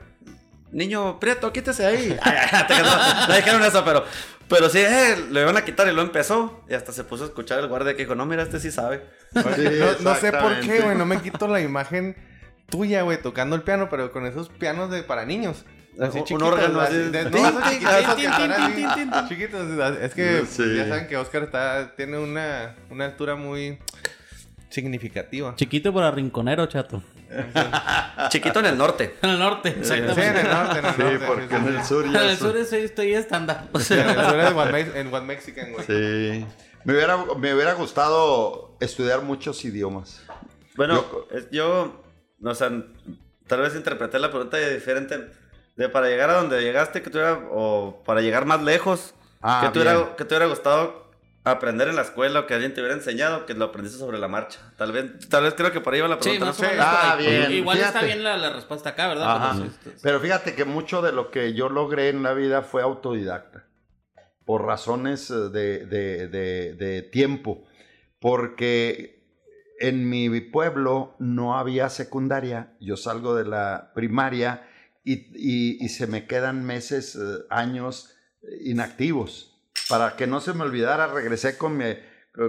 niño prieto, quítese ahí. [LAUGHS] Ay, ay, te quedó- no dijeron eso, pero, pero sí, eh, le iban a quitar y lo empezó. Y hasta se puso a escuchar el guardia que dijo, no, mira, este sí sabe. No, no sé por qué, güey. No me quito la imagen tuya, güey, tocando el piano, pero con esos pianos de para niños. Así Un órgano así. chiquitos, chiquitos. Es que Sí. ya saben que Oscar está, tiene una, una altura muy significativa. Chiquito para rinconero, chato. Chiquito en el norte. [LAUGHS] En el norte, Sí, en exactamente. el norte, en el Sí, porque en el sur En ya el es- sur es- estoy estándar. Sí, en el sur es One Mex- en One Mexican, güey. Sí. Me hubiera, me hubiera gustado estudiar muchos idiomas. Bueno, Yo- yo, o sea, tal vez interpreté la pregunta de diferente. De para llegar a donde llegaste, que te hubiera, o para llegar más lejos, Ah, que, te hubiera, que te hubiera gustado aprender en la escuela o que alguien te hubiera enseñado, que lo aprendiste sobre la marcha. Tal vez, tal vez creo que por ahí va la Sí, pregunta. más o ¿no? menos. Ah, bien, Igual está fíjate. bien la, la respuesta acá, ¿verdad? Ajá. Pero sí, Pero fíjate que mucho de lo que yo logré en la vida fue autodidacta, por razones eh, de, de- de- de tiempo, porque en mi pueblo no había secundaria, yo salgo de la primaria y, se me quedan meses, eh, años eh, inactivos. Para que no se me olvidara, regresé con mi,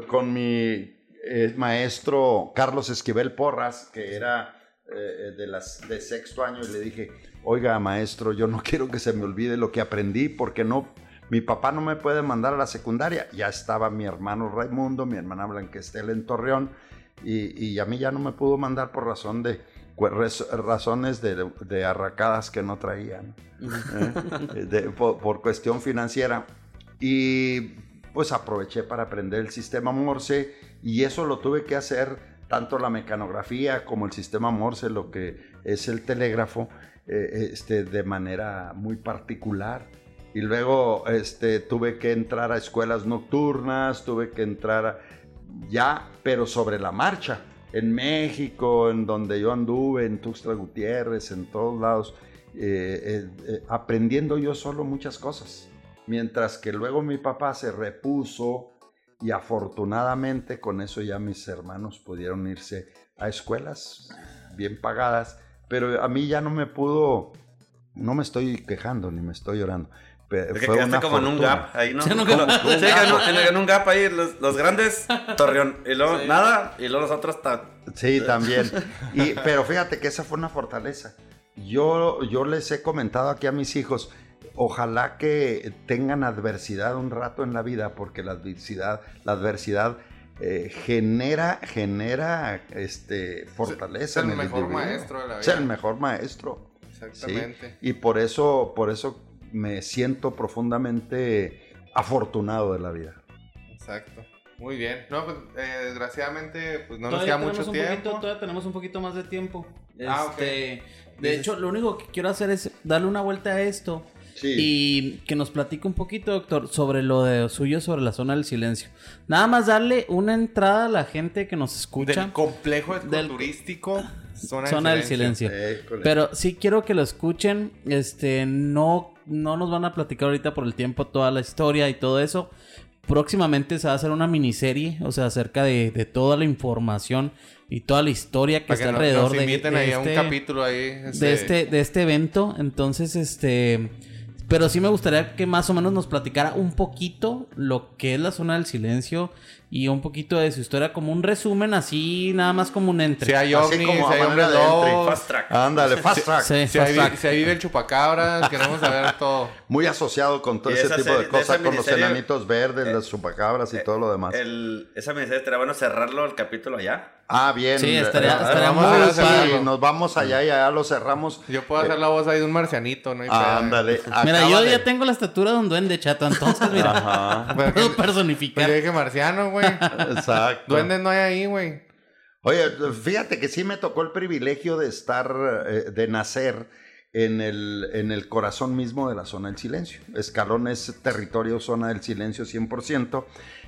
con mi eh, maestro Carlos Esquivel Porras, que era eh, de, las, de sexto año, y le dije, oiga maestro, yo no [LAUGHS] quiero que se me olvide lo que aprendí, porque no, mi papá no me puede mandar a la secundaria. Ya estaba mi hermano Raimundo, mi hermana Blanquestel en Torreón, y, a mí ya no me pudo mandar por razón de razones de, de arracadas que no traían, ¿eh? De- por, por cuestión financiera. Y pues aproveché para aprender el sistema Morse y eso lo tuve que hacer tanto la mecanografía como el sistema Morse, lo que es el telégrafo, eh, este, de manera muy particular. Y luego este, tuve que entrar a escuelas nocturnas, tuve que entrar a- ya, pero sobre la marcha. En México, en donde yo anduve, en Tuxtla Gutiérrez, en todos lados, eh, eh, eh, aprendiendo yo solo muchas cosas. Mientras que luego mi papá se repuso y afortunadamente con eso ya mis hermanos pudieron irse a escuelas bien pagadas, pero a mí ya no me pudo, no me estoy quejando ni me estoy llorando. Es que fue quedaste una como en un gap ahí, ¿no? [LAUGHS] Sí, en un Como- gap. sí, que en, un, en- en un gap ahí, los, los grandes, Torreón. Y luego Sí. nada, y luego los otros ta- Sí, también. Y, pero fíjate que esa fue una fortaleza. Yo, yo les he comentado aquí a mis hijos, ojalá que tengan adversidad un rato en la vida, porque la adversidad, la adversidad eh, genera, genera este, fortaleza. Es el en mejor individuo. maestro de la Es vida. el mejor maestro. ¿sí? Exactamente. Y por eso, por eso me siento profundamente afortunado de la vida. Exacto. Muy bien. No, pues eh, desgraciadamente pues no nos queda mucho tiempo. poquito, todavía tenemos un poquito más de tiempo. Ah, ok. Este, De hecho, lo único que quiero hacer es darle una vuelta a esto Sí. y que nos platique un poquito, doctor, sobre lo de suyo, sobre la zona del silencio. Nada más darle una entrada a la gente que nos escucha. Del complejo Del- turístico Zona, Zona del silencio. École. Pero sí quiero que lo escuchen. Este, no, no nos van a platicar ahorita por el tiempo toda la historia y todo eso. Próximamente se va a hacer una miniserie, o sea, acerca de, de toda la información y toda la historia que Para está alrededor nos de, inviten de ahí a un este- capítulo ahí. de este, de este evento. Entonces, este. Pero sí me gustaría que más o menos nos platicara un poquito lo que es la zona del silencio y un poquito de su historia, como un resumen así, nada más como un entre. Si hay Así ovnis, como a si hay hombres lobos, Fast track. Ándale, fast track. Sí, si fast track. si ahí vive el chupacabras, queremos saber todo. Muy asociado con todo ese tipo serie- de cosas, con los enanitos verdes, eh, las chupacabras y todo lo demás. El, esa miniserie estaría bueno cerrarlo el capítulo allá. ah, bien. Sí, estaría- Eh, estaría vamos muy a- sí, nos vamos allá y allá lo cerramos. Yo puedo hacer la voz ahí de un marcianito, ¿no? hay. Ándale. [LAUGHS] Mira, yo ya tengo la estatura de un duende chato, entonces, mira, Ajá, puedo que- Pues personificar. yo dije marciano, güey. Exacto. Duendes no hay ahí, güey. Oye, fíjate que sí me tocó el privilegio de estar, eh, de nacer en el, en el corazón mismo de la zona del silencio. Escalón es territorio zona del silencio 100%.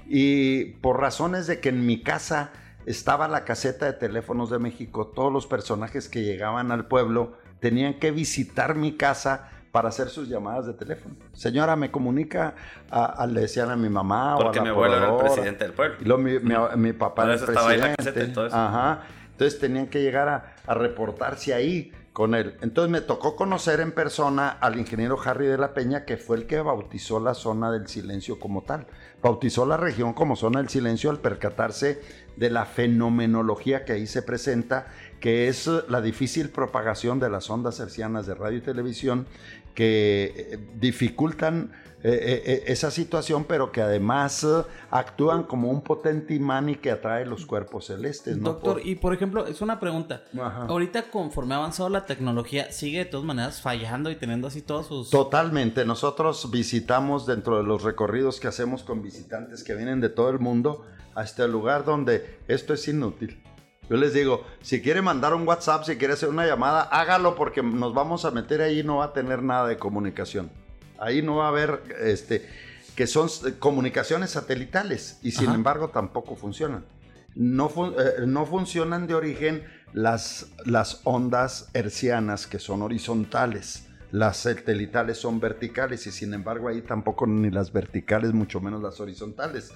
Y por razones de que en mi casa estaba la caseta de teléfonos de México, todos los personajes que llegaban al pueblo tenían que visitar mi casa para hacer sus llamadas de teléfono. Señora, me comunica, a, a- le decían a mi mamá Porque o a mi la abuelo era el presidente del pueblo. Y luego mi, mi- mi papá era el presidente. caseta y todo eso. Ajá. Entonces tenían que llegar a, a reportarse ahí con él. Entonces me tocó conocer en persona al ingeniero Harry de la Peña, que fue el que bautizó la zona del silencio como tal. Bautizó la región como zona del silencio al percatarse de la fenomenología que ahí se presenta, que es la difícil propagación de las ondas hercianas de radio y televisión que eh, dificultan eh, eh, esa situación, pero que además actúan como un potente imán y que atrae los cuerpos celestes. ¿no? Doctor, Por- y por ejemplo, es una pregunta. Ajá. Ahorita, conforme ha avanzado la tecnología, sigue de todas maneras fallando y teniendo así todos sus. Totalmente. Nosotros visitamos dentro de los recorridos que hacemos con visitantes que vienen de todo el mundo a este lugar donde esto es inútil. Yo les digo, si quiere mandar un WhatsApp, si quiere hacer una llamada, hágalo porque nos vamos a meter ahí y no va a tener nada de comunicación. Ahí no va a haber, este, que son comunicaciones satelitales y sin Ajá. embargo tampoco funcionan. No, fun- eh, no funcionan de origen las, las ondas hercianas que son horizontales. Las satelitales son verticales y sin embargo ahí tampoco ni las verticales, mucho menos las horizontales.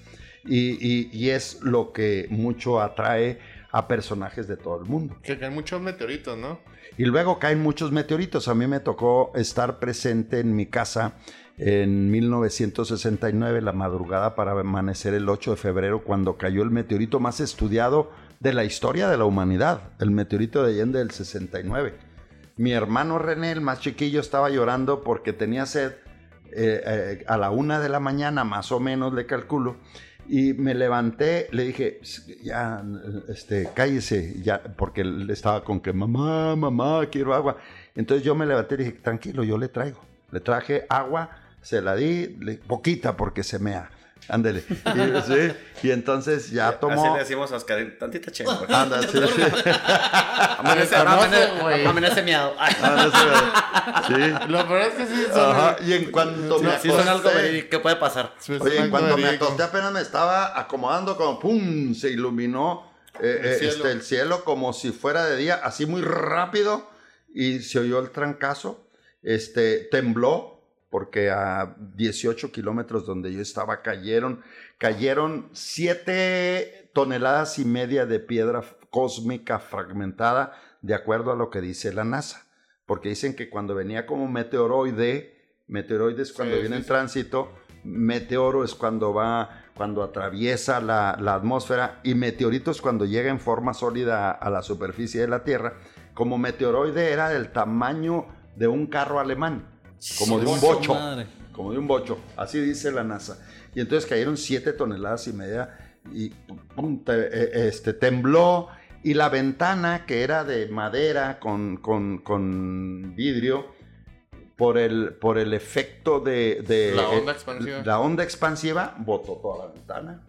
Y, y- y es lo que mucho atrae a personajes de todo el mundo. Que caen muchos meteoritos, ¿no? Y luego caen muchos meteoritos. A mí me tocó estar presente en mi casa en 1969, la madrugada para amanecer el 8 de febrero, cuando cayó el meteorito más estudiado de la historia de la humanidad, el meteorito de Allende del 69. Mi hermano René, el más chiquillo, estaba llorando porque tenía sed eh, eh, a la una de la mañana, más o menos, le calculo. Y me levanté, le dije, ya, este, cállese, ya, porque él estaba con que, mamá, mamá, quiero agua. Entonces yo me levanté y dije, tranquilo, yo le traigo. Le traje agua, se la di, poquita porque se mea. Ándele. Y, sí, y entonces ya Así tomó. le decimos a Oscar, tantita chévere. Anda, sí, sí. Amanece, amanece, amanece miado. Ay, Ah, no, sí. Sí. Lo peor es que sí son. Ajá, y en cuanto me sí son algo acosté- verídico que puede pasar. sí Oye, cuando me verídico. acosté apenas me estaba acomodando como pum, se iluminó eh, El eh, cielo. este, el cielo como si fuera de día, así muy rápido y se oyó el trancazo, este, tembló, porque a 18 kilómetros donde yo estaba cayeron, cayeron 7 toneladas y media de piedra cósmica fragmentada, de acuerdo a lo que dice la NASA. Porque dicen que cuando venía como meteoroide, meteoroide es cuando Sí, viene sí, en sí. tránsito, meteoro es cuando va, cuando atraviesa la, la atmósfera, y meteorito es cuando llega en forma sólida a la superficie de la Tierra. Como meteoroide era del tamaño de un carro alemán, como de un bocho madre. como de un bocho, así dice la NASA. Y entonces cayeron 7 toneladas y media y pum, te- eh, este, tembló y la ventana que era de madera con, con- con vidrio, por el, por el efecto de, de- La onda eh, expansiva. la onda expansiva, botó toda la ventana.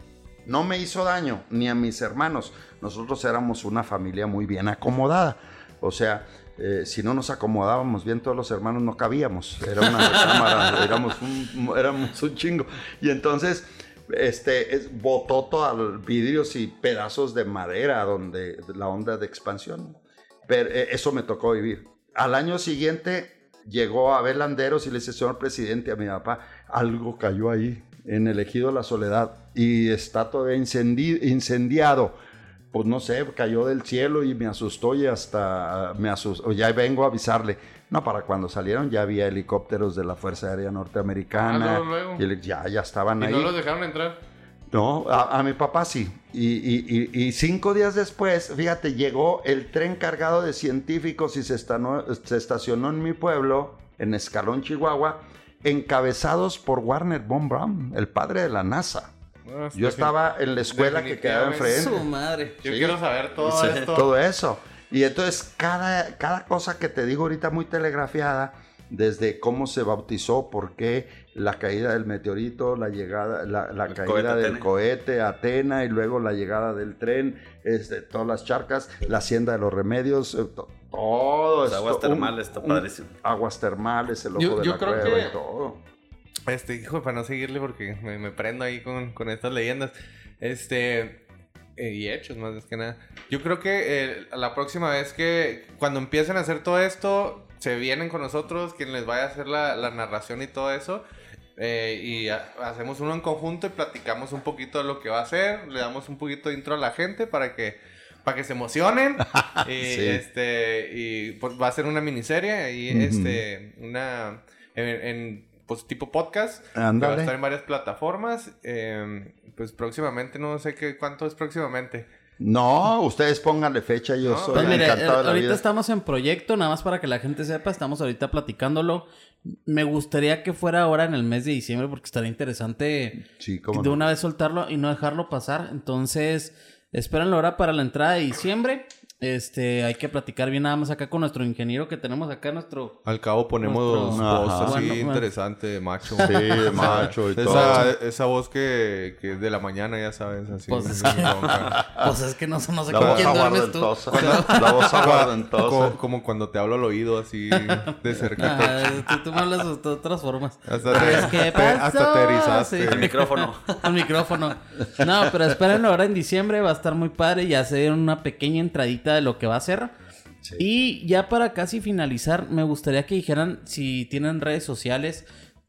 No me hizo daño, ni a mis hermanos. Nosotros éramos una familia muy bien acomodada. O sea, eh, si no nos acomodábamos bien todos los hermanos no cabíamos. Era una recámara, [LAUGHS] éramos un, éramos un chingo. Y entonces, este, es- botó todos vidrios y pedazos de madera donde la onda de expansión. Pero eh, eso me tocó vivir. Al año siguiente llegó Abel Landeros y le dice, señor presidente, a mi papá, algo cayó ahí en el ejido La Soledad y está todavía incendi- incendiado. Pues no sé, cayó del cielo y me asustó y hasta me asustó. Ya vengo a avisarle. No, para cuando salieron ya había helicópteros de la Fuerza Aérea Norteamericana. Ah, luego, luego. Y ya, ya estaban Y ahí. no los dejaron entrar. No, a, a mi papá sí. Y, y- y- y cinco días después, fíjate, llegó el tren cargado de científicos y se, se estacionó en mi pueblo, en Escalón, Chihuahua, encabezados por Warner von Braun, el padre de la NASA. No, Yo estaba en la escuela que quedaba Definitivamente. Su enfrente, madre. Yo Sí. quiero saber todo Sí. esto. todo eso. Y entonces cada, cada cosa que te digo ahorita muy telegrafiada, desde cómo se bautizó, por qué la caída del meteorito, la llegada, la, la caída cohete del Atena. cohete Atena y luego la llegada del tren, este, todas las charcas, la hacienda de los remedios, eh, to- todo Las esto, aguas un- termales, está un- padrísimo. aguas termales, el ojo Yo- de yo la creo cueva que- y todo. Este, hijo, para no seguirle porque me, me prendo ahí con, con estas leyendas. Este. eh, y hechos, más que nada. Yo creo que eh, la próxima vez que. Cuando empiecen a hacer todo esto, se vienen con nosotros, quien les vaya a hacer la, la narración y todo eso. eh, y ha- hacemos uno en conjunto y platicamos un poquito de lo que va a hacer. Le damos un poquito de intro a la gente para que. Para que se emocionen. [LAUGHS] y, Sí. este. Y pues va a ser una miniserie. ahí Ujú. este. Una. En, en, pues tipo podcast. que va a estar en varias plataformas. eh, pues próximamente, no sé qué cuánto es próximamente. No, ustedes pónganle fecha, yo No, soy Pues mire, encantado de la ahorita vida. estamos en proyecto, nada más para que la gente sepa, estamos ahorita platicándolo. Me gustaría que fuera ahora en el mes de diciembre porque estaría interesante Sí, cómo de no. una vez soltarlo y no dejarlo pasar. Entonces, espérenlo ahora para la entrada de diciembre. Este, hay que platicar bien nada más acá con nuestro ingeniero que tenemos acá, nuestro... Al cabo ponemos Nuestro- voz así Bueno, interesante de macho. Sí, de [LAUGHS] macho y esa, todo. esa voz que, que de la mañana, ya sabes, así. Pues es que-. [LAUGHS] Pues es que no, sé- no sé La con voz quién duermes tú. La voz como, aguardentosa. como cuando te hablo al oído así de cerca. Ah, tú, tú me hablas de otras formas. Hasta te, ¿qué te- pasó? hasta te erizaste. Sí. El micrófono. [LAUGHS] El micrófono. No, pero espérenlo ahora en diciembre, va a estar muy padre. Ya se dieron una pequeña entradita de lo que va a ser. Sí. Y ya para casi finalizar, me gustaría que dijeran si tienen redes sociales,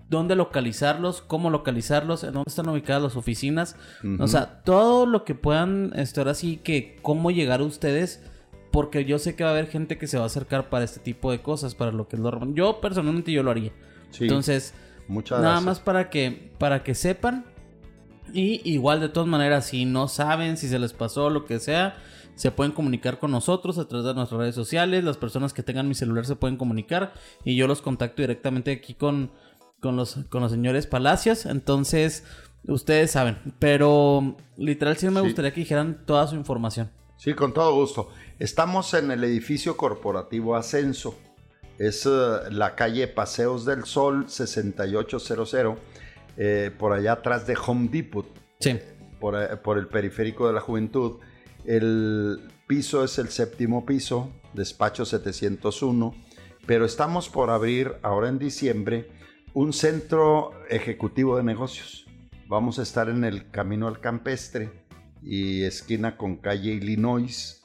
dónde localizarlos, cómo localizarlos, en dónde están ubicadas las oficinas. O sea, todo lo que puedan, esto ahora sí que cómo llegar a ustedes. Porque yo sé que va a haber gente que se va a acercar para este tipo de cosas, para lo que es lo Yo personalmente yo lo haría. Sí. Entonces, Muchas Nada gracias. más para que, para que sepan. Y igual de todas maneras, si no saben, si se les pasó, lo que sea, se pueden comunicar con nosotros a través de nuestras redes sociales. Las personas que tengan mi celular se pueden comunicar. Y yo los contacto directamente aquí con, con, los, con los señores Palacios. Entonces, ustedes saben. Pero literal sí me Sí. gustaría que dijeran toda su información. Sí, con todo gusto. Estamos en el edificio corporativo Ascenso. Es eh, la calle Paseos del Sol 6800, eh, por allá atrás de Home Depot, Sí. por, eh, por el periférico de la juventud. El piso es el séptimo piso, despacho 701, pero estamos por abrir ahora en diciembre un centro ejecutivo de negocios. Vamos a estar en el Camino al Campestre y esquina con calle Illinois,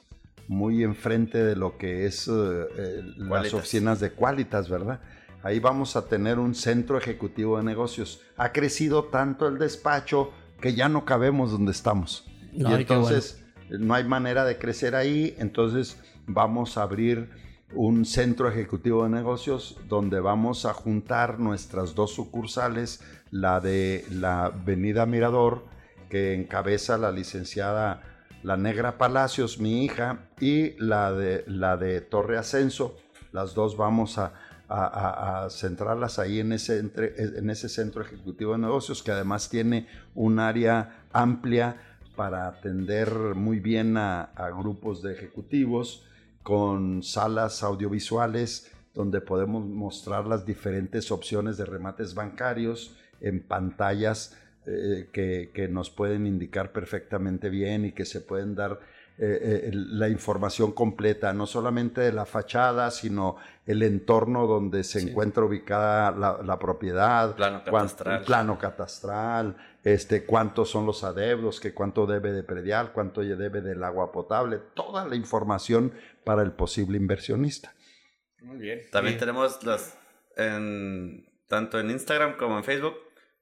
muy enfrente de lo que es eh, eh, las oficinas de Qualitas, ¿verdad? Ahí vamos a tener un centro ejecutivo de negocios. Ha crecido tanto el despacho que ya no cabemos donde estamos. No, y entonces no hay manera de crecer ahí, entonces vamos a abrir un centro ejecutivo de negocios donde vamos a juntar nuestras dos sucursales, la de la Avenida Mirador, que encabeza la licenciada La Negra Palacios, mi hija, y la de, la de Torre Ascenso. Las dos vamos a, centrarlas ahí en ese centro ejecutivo de negocios, que además tiene un área amplia para atender muy bien a, a grupos de ejecutivos, con salas audiovisuales donde podemos mostrar las diferentes opciones de remates bancarios en pantallas eh, que, que nos pueden indicar perfectamente bien y que se pueden dar eh, eh, la información completa, no solamente de la fachada, sino el entorno donde se encuentra ubicada la, la propiedad, Plano catastral. plano catastral, este, cuántos son los adeudos, que cuánto debe de predial, cuánto debe del agua potable, toda la información para el posible inversionista. Muy bien. También Sí. tenemos las, en, tanto en Instagram como en Facebook,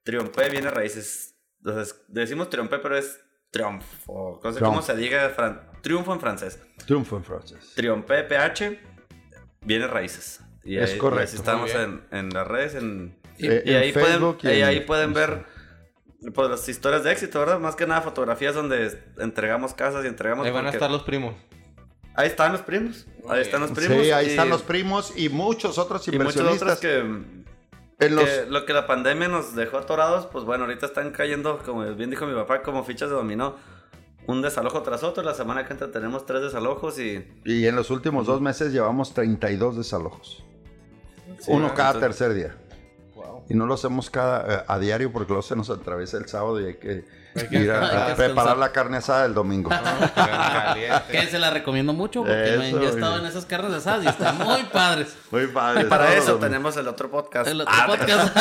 Triompe viene raíces. Entonces, decimos Triompe, pero es triunfo. No sé cómo se diga, triunfo en francés. Triunfo en francés. Triompe PH viene raíces. Y Es ahí, correcto. y así estamos en, en las redes. En, Y- Eh, y en ahí Facebook pueden, y ahí pueden ver Instagram. Pues, las historias de éxito, ¿verdad? Más que nada fotografías donde entregamos casas y entregamos. Ahí van a estar los primos. Ahí están los primos. Ahí están los primos. Sí, ahí y- están los primos y muchos otros Y muchos inversionistas. otros que, en los, que lo que la pandemia nos dejó atorados, pues bueno, ahorita están cayendo, como bien dijo mi papá, como fichas de dominó. Un desalojo tras otro. La semana que entra tenemos tres desalojos y... y en los últimos dos meses llevamos 32 desalojos. Uno cada entonces- tercer día. Y no lo hacemos cada, eh, a diario porque luego se nos atraviesa el sábado y hay que Hay que ir a, preparar la carne asada el domingo. Que se la recomiendo mucho porque Eso, yo he estado en esas carnes asadas y están muy padres. Muy padre. Y para eso tenemos el otro podcast. El otro Ah, podcast.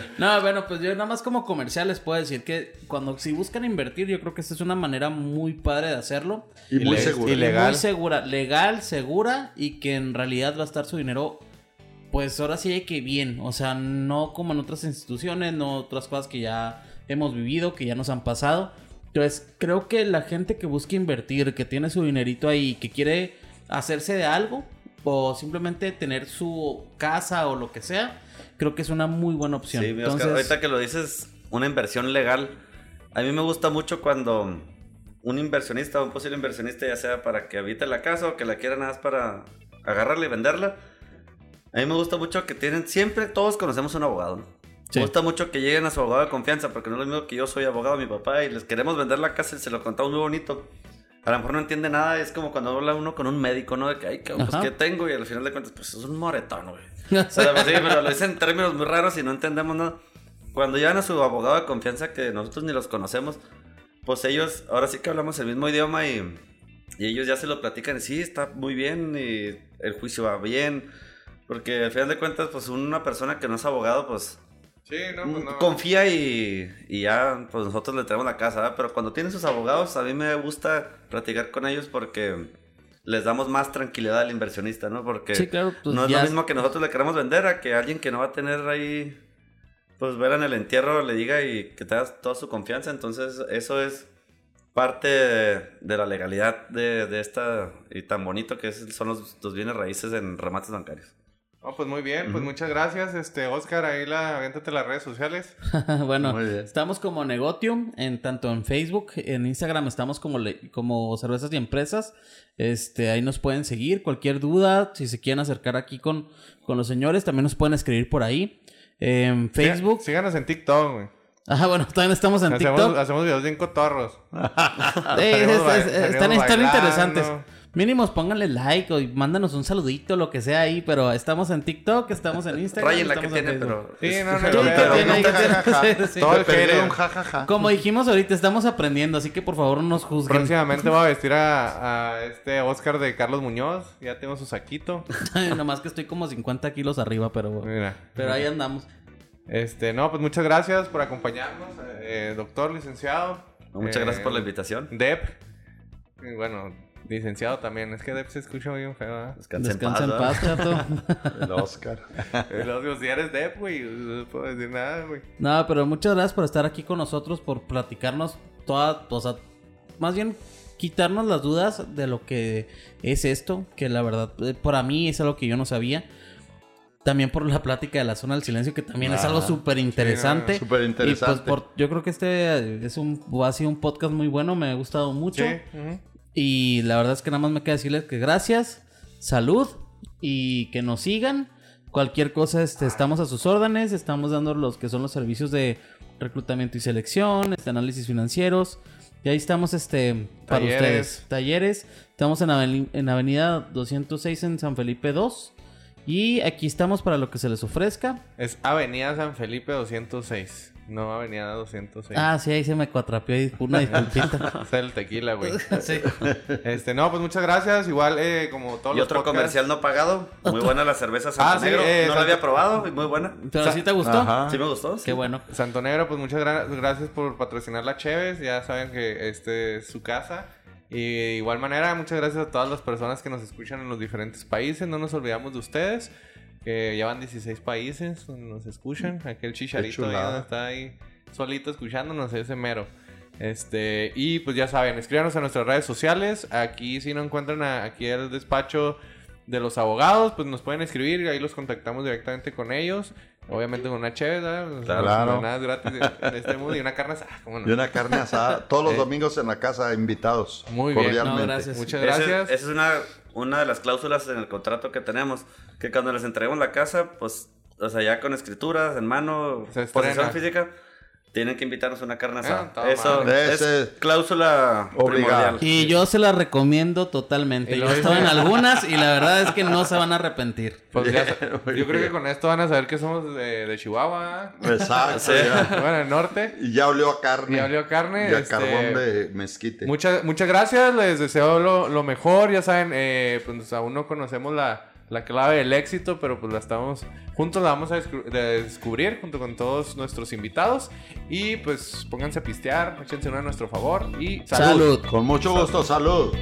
[LAUGHS] no, bueno, pues yo nada más como comercial les puedo decir que cuando si buscan invertir, yo creo que esta es una manera muy padre de hacerlo. Y muy y Y legal. Muy segura, legal, segura y que en realidad va a estar su dinero, pues ahora sí hay que bien. O sea, no como en otras instituciones, no otras cosas que ya hemos vivido, que ya nos han pasado. Entonces, creo que la gente que busca invertir, que tiene su dinerito ahí, que quiere hacerse de algo o simplemente tener su casa o lo que sea, creo que es una muy buena opción. Sí, Oscar, ahorita que lo dices, una inversión legal. A mí me gusta mucho cuando un inversionista o un posible inversionista, ya sea para que habite la casa o que la quiera nada más para agarrarla y venderla. A mí me gusta mucho que tienen, siempre todos conocemos un abogado. ¿no? Sí. Me gusta mucho que lleguen a su abogado de confianza, porque no es lo mismo que yo soy abogado de mi papá y les queremos vender la casa y se lo contamos muy bonito. A lo mejor no entiende nada, es como cuando habla uno con un médico, ¿no? De que, ay, cabrón, pues. ¿qué tengo? Y al final de cuentas, pues es un moretón, güey. [LAUGHS] O sea, pues, sí, pero lo dicen en términos muy raros y no entendemos nada. Cuando llevan a su abogado de confianza, que nosotros ni los conocemos, pues ellos, ahora sí que hablamos el mismo idioma y, y ellos ya se lo platican y sí, está muy bien y el juicio va bien. Porque al final de cuentas, pues una persona que no es abogado, pues Sí, no, pues no. confía y, y ya, pues nosotros le traemos la casa, ¿verdad? Pero cuando tienen sus abogados, a mí me gusta platicar con ellos porque les damos más tranquilidad al inversionista, ¿no? Porque Sí, claro, pues no es ya- lo mismo que nosotros le queramos vender a que alguien que no va a tener ahí, pues ver en el entierro le diga y que te das toda su confianza. Entonces, eso es parte de, de la legalidad de, de esta y tan bonito que es- son los, los bienes raíces en remates bancarios. Pues muy bien, pues muchas gracias, este Oscar, ahí la, aviéntate las redes sociales. [LAUGHS] bueno, estamos como Negotium, en tanto en Facebook, en Instagram estamos como, le- como Cervezas y Empresas. Este, ahí nos pueden seguir. Cualquier duda, si se quieren acercar aquí con, con los señores, también nos pueden escribir por ahí. En Facebook. síganos en TikTok, güey. Ajá, bueno, también estamos en Hacemos, TikTok. hacemos videos bien cotorros. [LAUGHS] [LAUGHS] Eh, es- Salimos es- ba- es- están, están interesantes. Mínimos, pónganle like o mándanos un saludito, lo que sea ahí. Pero estamos en TikTok, estamos en Instagram. Rayen la que tiene, pero... Sí, no, no, Pero- no, que. Todo el hater. un jajaja. Como dijimos ahorita, estamos aprendiendo, así que por favor no nos juzguen. Próximamente [LAUGHS] voy a vestir a, a este Oscar de Carlos Muñoz. Ya tengo su saquito. [LAUGHS] Nomás que estoy como 50 kilos arriba, pero, Mira. pero ahí andamos. Este, no, pues muchas gracias por acompañarnos, eh, doctor, licenciado. Muchas Eh, gracias por la invitación. Dep. Y bueno, Licenciado también. Es que Dep se escucha bien feo, ¿verdad? Descansa, Descansa en paz, chato. El Oscar. [LAUGHS] Luego, digo, si eres Dep, güey, no puedo decir nada, güey. No, pero muchas gracias por estar aquí con nosotros, por platicarnos toda, o sea, más bien quitarnos las dudas de lo que es esto, que la verdad, eh, para mí es algo que yo no sabía. También por la plática de la zona del silencio, que también es algo Ajá. súper interesante. Sí, súper interesante. Y pues por- yo creo que este es un, ha sido un podcast muy bueno, me ha gustado mucho. Sí. ujú. Y la verdad es que nada más me queda decirles que gracias, salud y que nos sigan. Cualquier cosa, este, estamos a sus órdenes. Estamos dando los que son los servicios de reclutamiento y selección, este, análisis financieros. Y ahí estamos este, para Talleres. ustedes. Talleres. Estamos en, aveni- en Avenida 206 en San Felipe 2. Y aquí estamos para lo que se les ofrezca. Es Avenida San Felipe 206. No Avenida 206. Ah, sí, ahí se me cuatrapeó. Una [LAUGHS] disculpita. Es el tequila, güey. [LAUGHS] sí. Este, no, pues muchas gracias. Igual, eh, como todos Y los otro podcasts- comercial no pagado. Muy buena la cerveza Ah, Santo sí, Negro. eh, no la Santo- había probado y muy buena. ¿Pero sí te gustó? Ajá. Sí me gustó. sí. Qué bueno. Santo Negro, pues muchas gra- gracias por patrocinar la Cheves. Ya saben que este es su casa. Y de igual manera, muchas gracias a todas las personas que nos escuchan en los diferentes países. No nos olvidamos de ustedes, que ya van 16 países donde nos escuchan. Aquel chicharito ahí donde está ahí solito escuchándonos, ese mero. Este, y pues ya saben, escríbanos a nuestras redes sociales. Aquí si no encuentran a- aquí el despacho de los abogados, pues nos pueden escribir y ahí los contactamos directamente con ellos. Obviamente con una chévere, ¿verdad? Claro. Nada es gratis en- este mundo y una carne asada, ¿cómo no? Y una carne asada. Todos los Eh. domingos en la casa, invitados. Muy bien. No, gracias. Muchas gracias. Esa es una, una de las cláusulas en el contrato que tenemos. Que cuando les entreguemos la casa, pues, o sea, ya con escrituras en mano, Se posesión física, tienen que invitarnos a una carne asada. Ah, Eso es cláusula primordial. Y yo se la recomiendo totalmente. Yo estado en algunas y la verdad es que no se van a arrepentir. Pues ya- [LAUGHS] yo creo que con esto van a saber que somos de, de Chihuahua. Exacto. Sí. ya. bueno, el norte. Y ya olió a carne. Y olió a carne, Y a este- carbón de mezquite. Muchas, muchas gracias, les deseo lo, lo mejor. Ya saben, eh, pues aún no conocemos la, la clave del éxito, pero pues la estamos, juntos la vamos a descu- de- descubrir junto con todos nuestros invitados. Y pues pónganse a pistear, échense una a nuestro favor y salud. Salud. Con mucho gusto. Salud.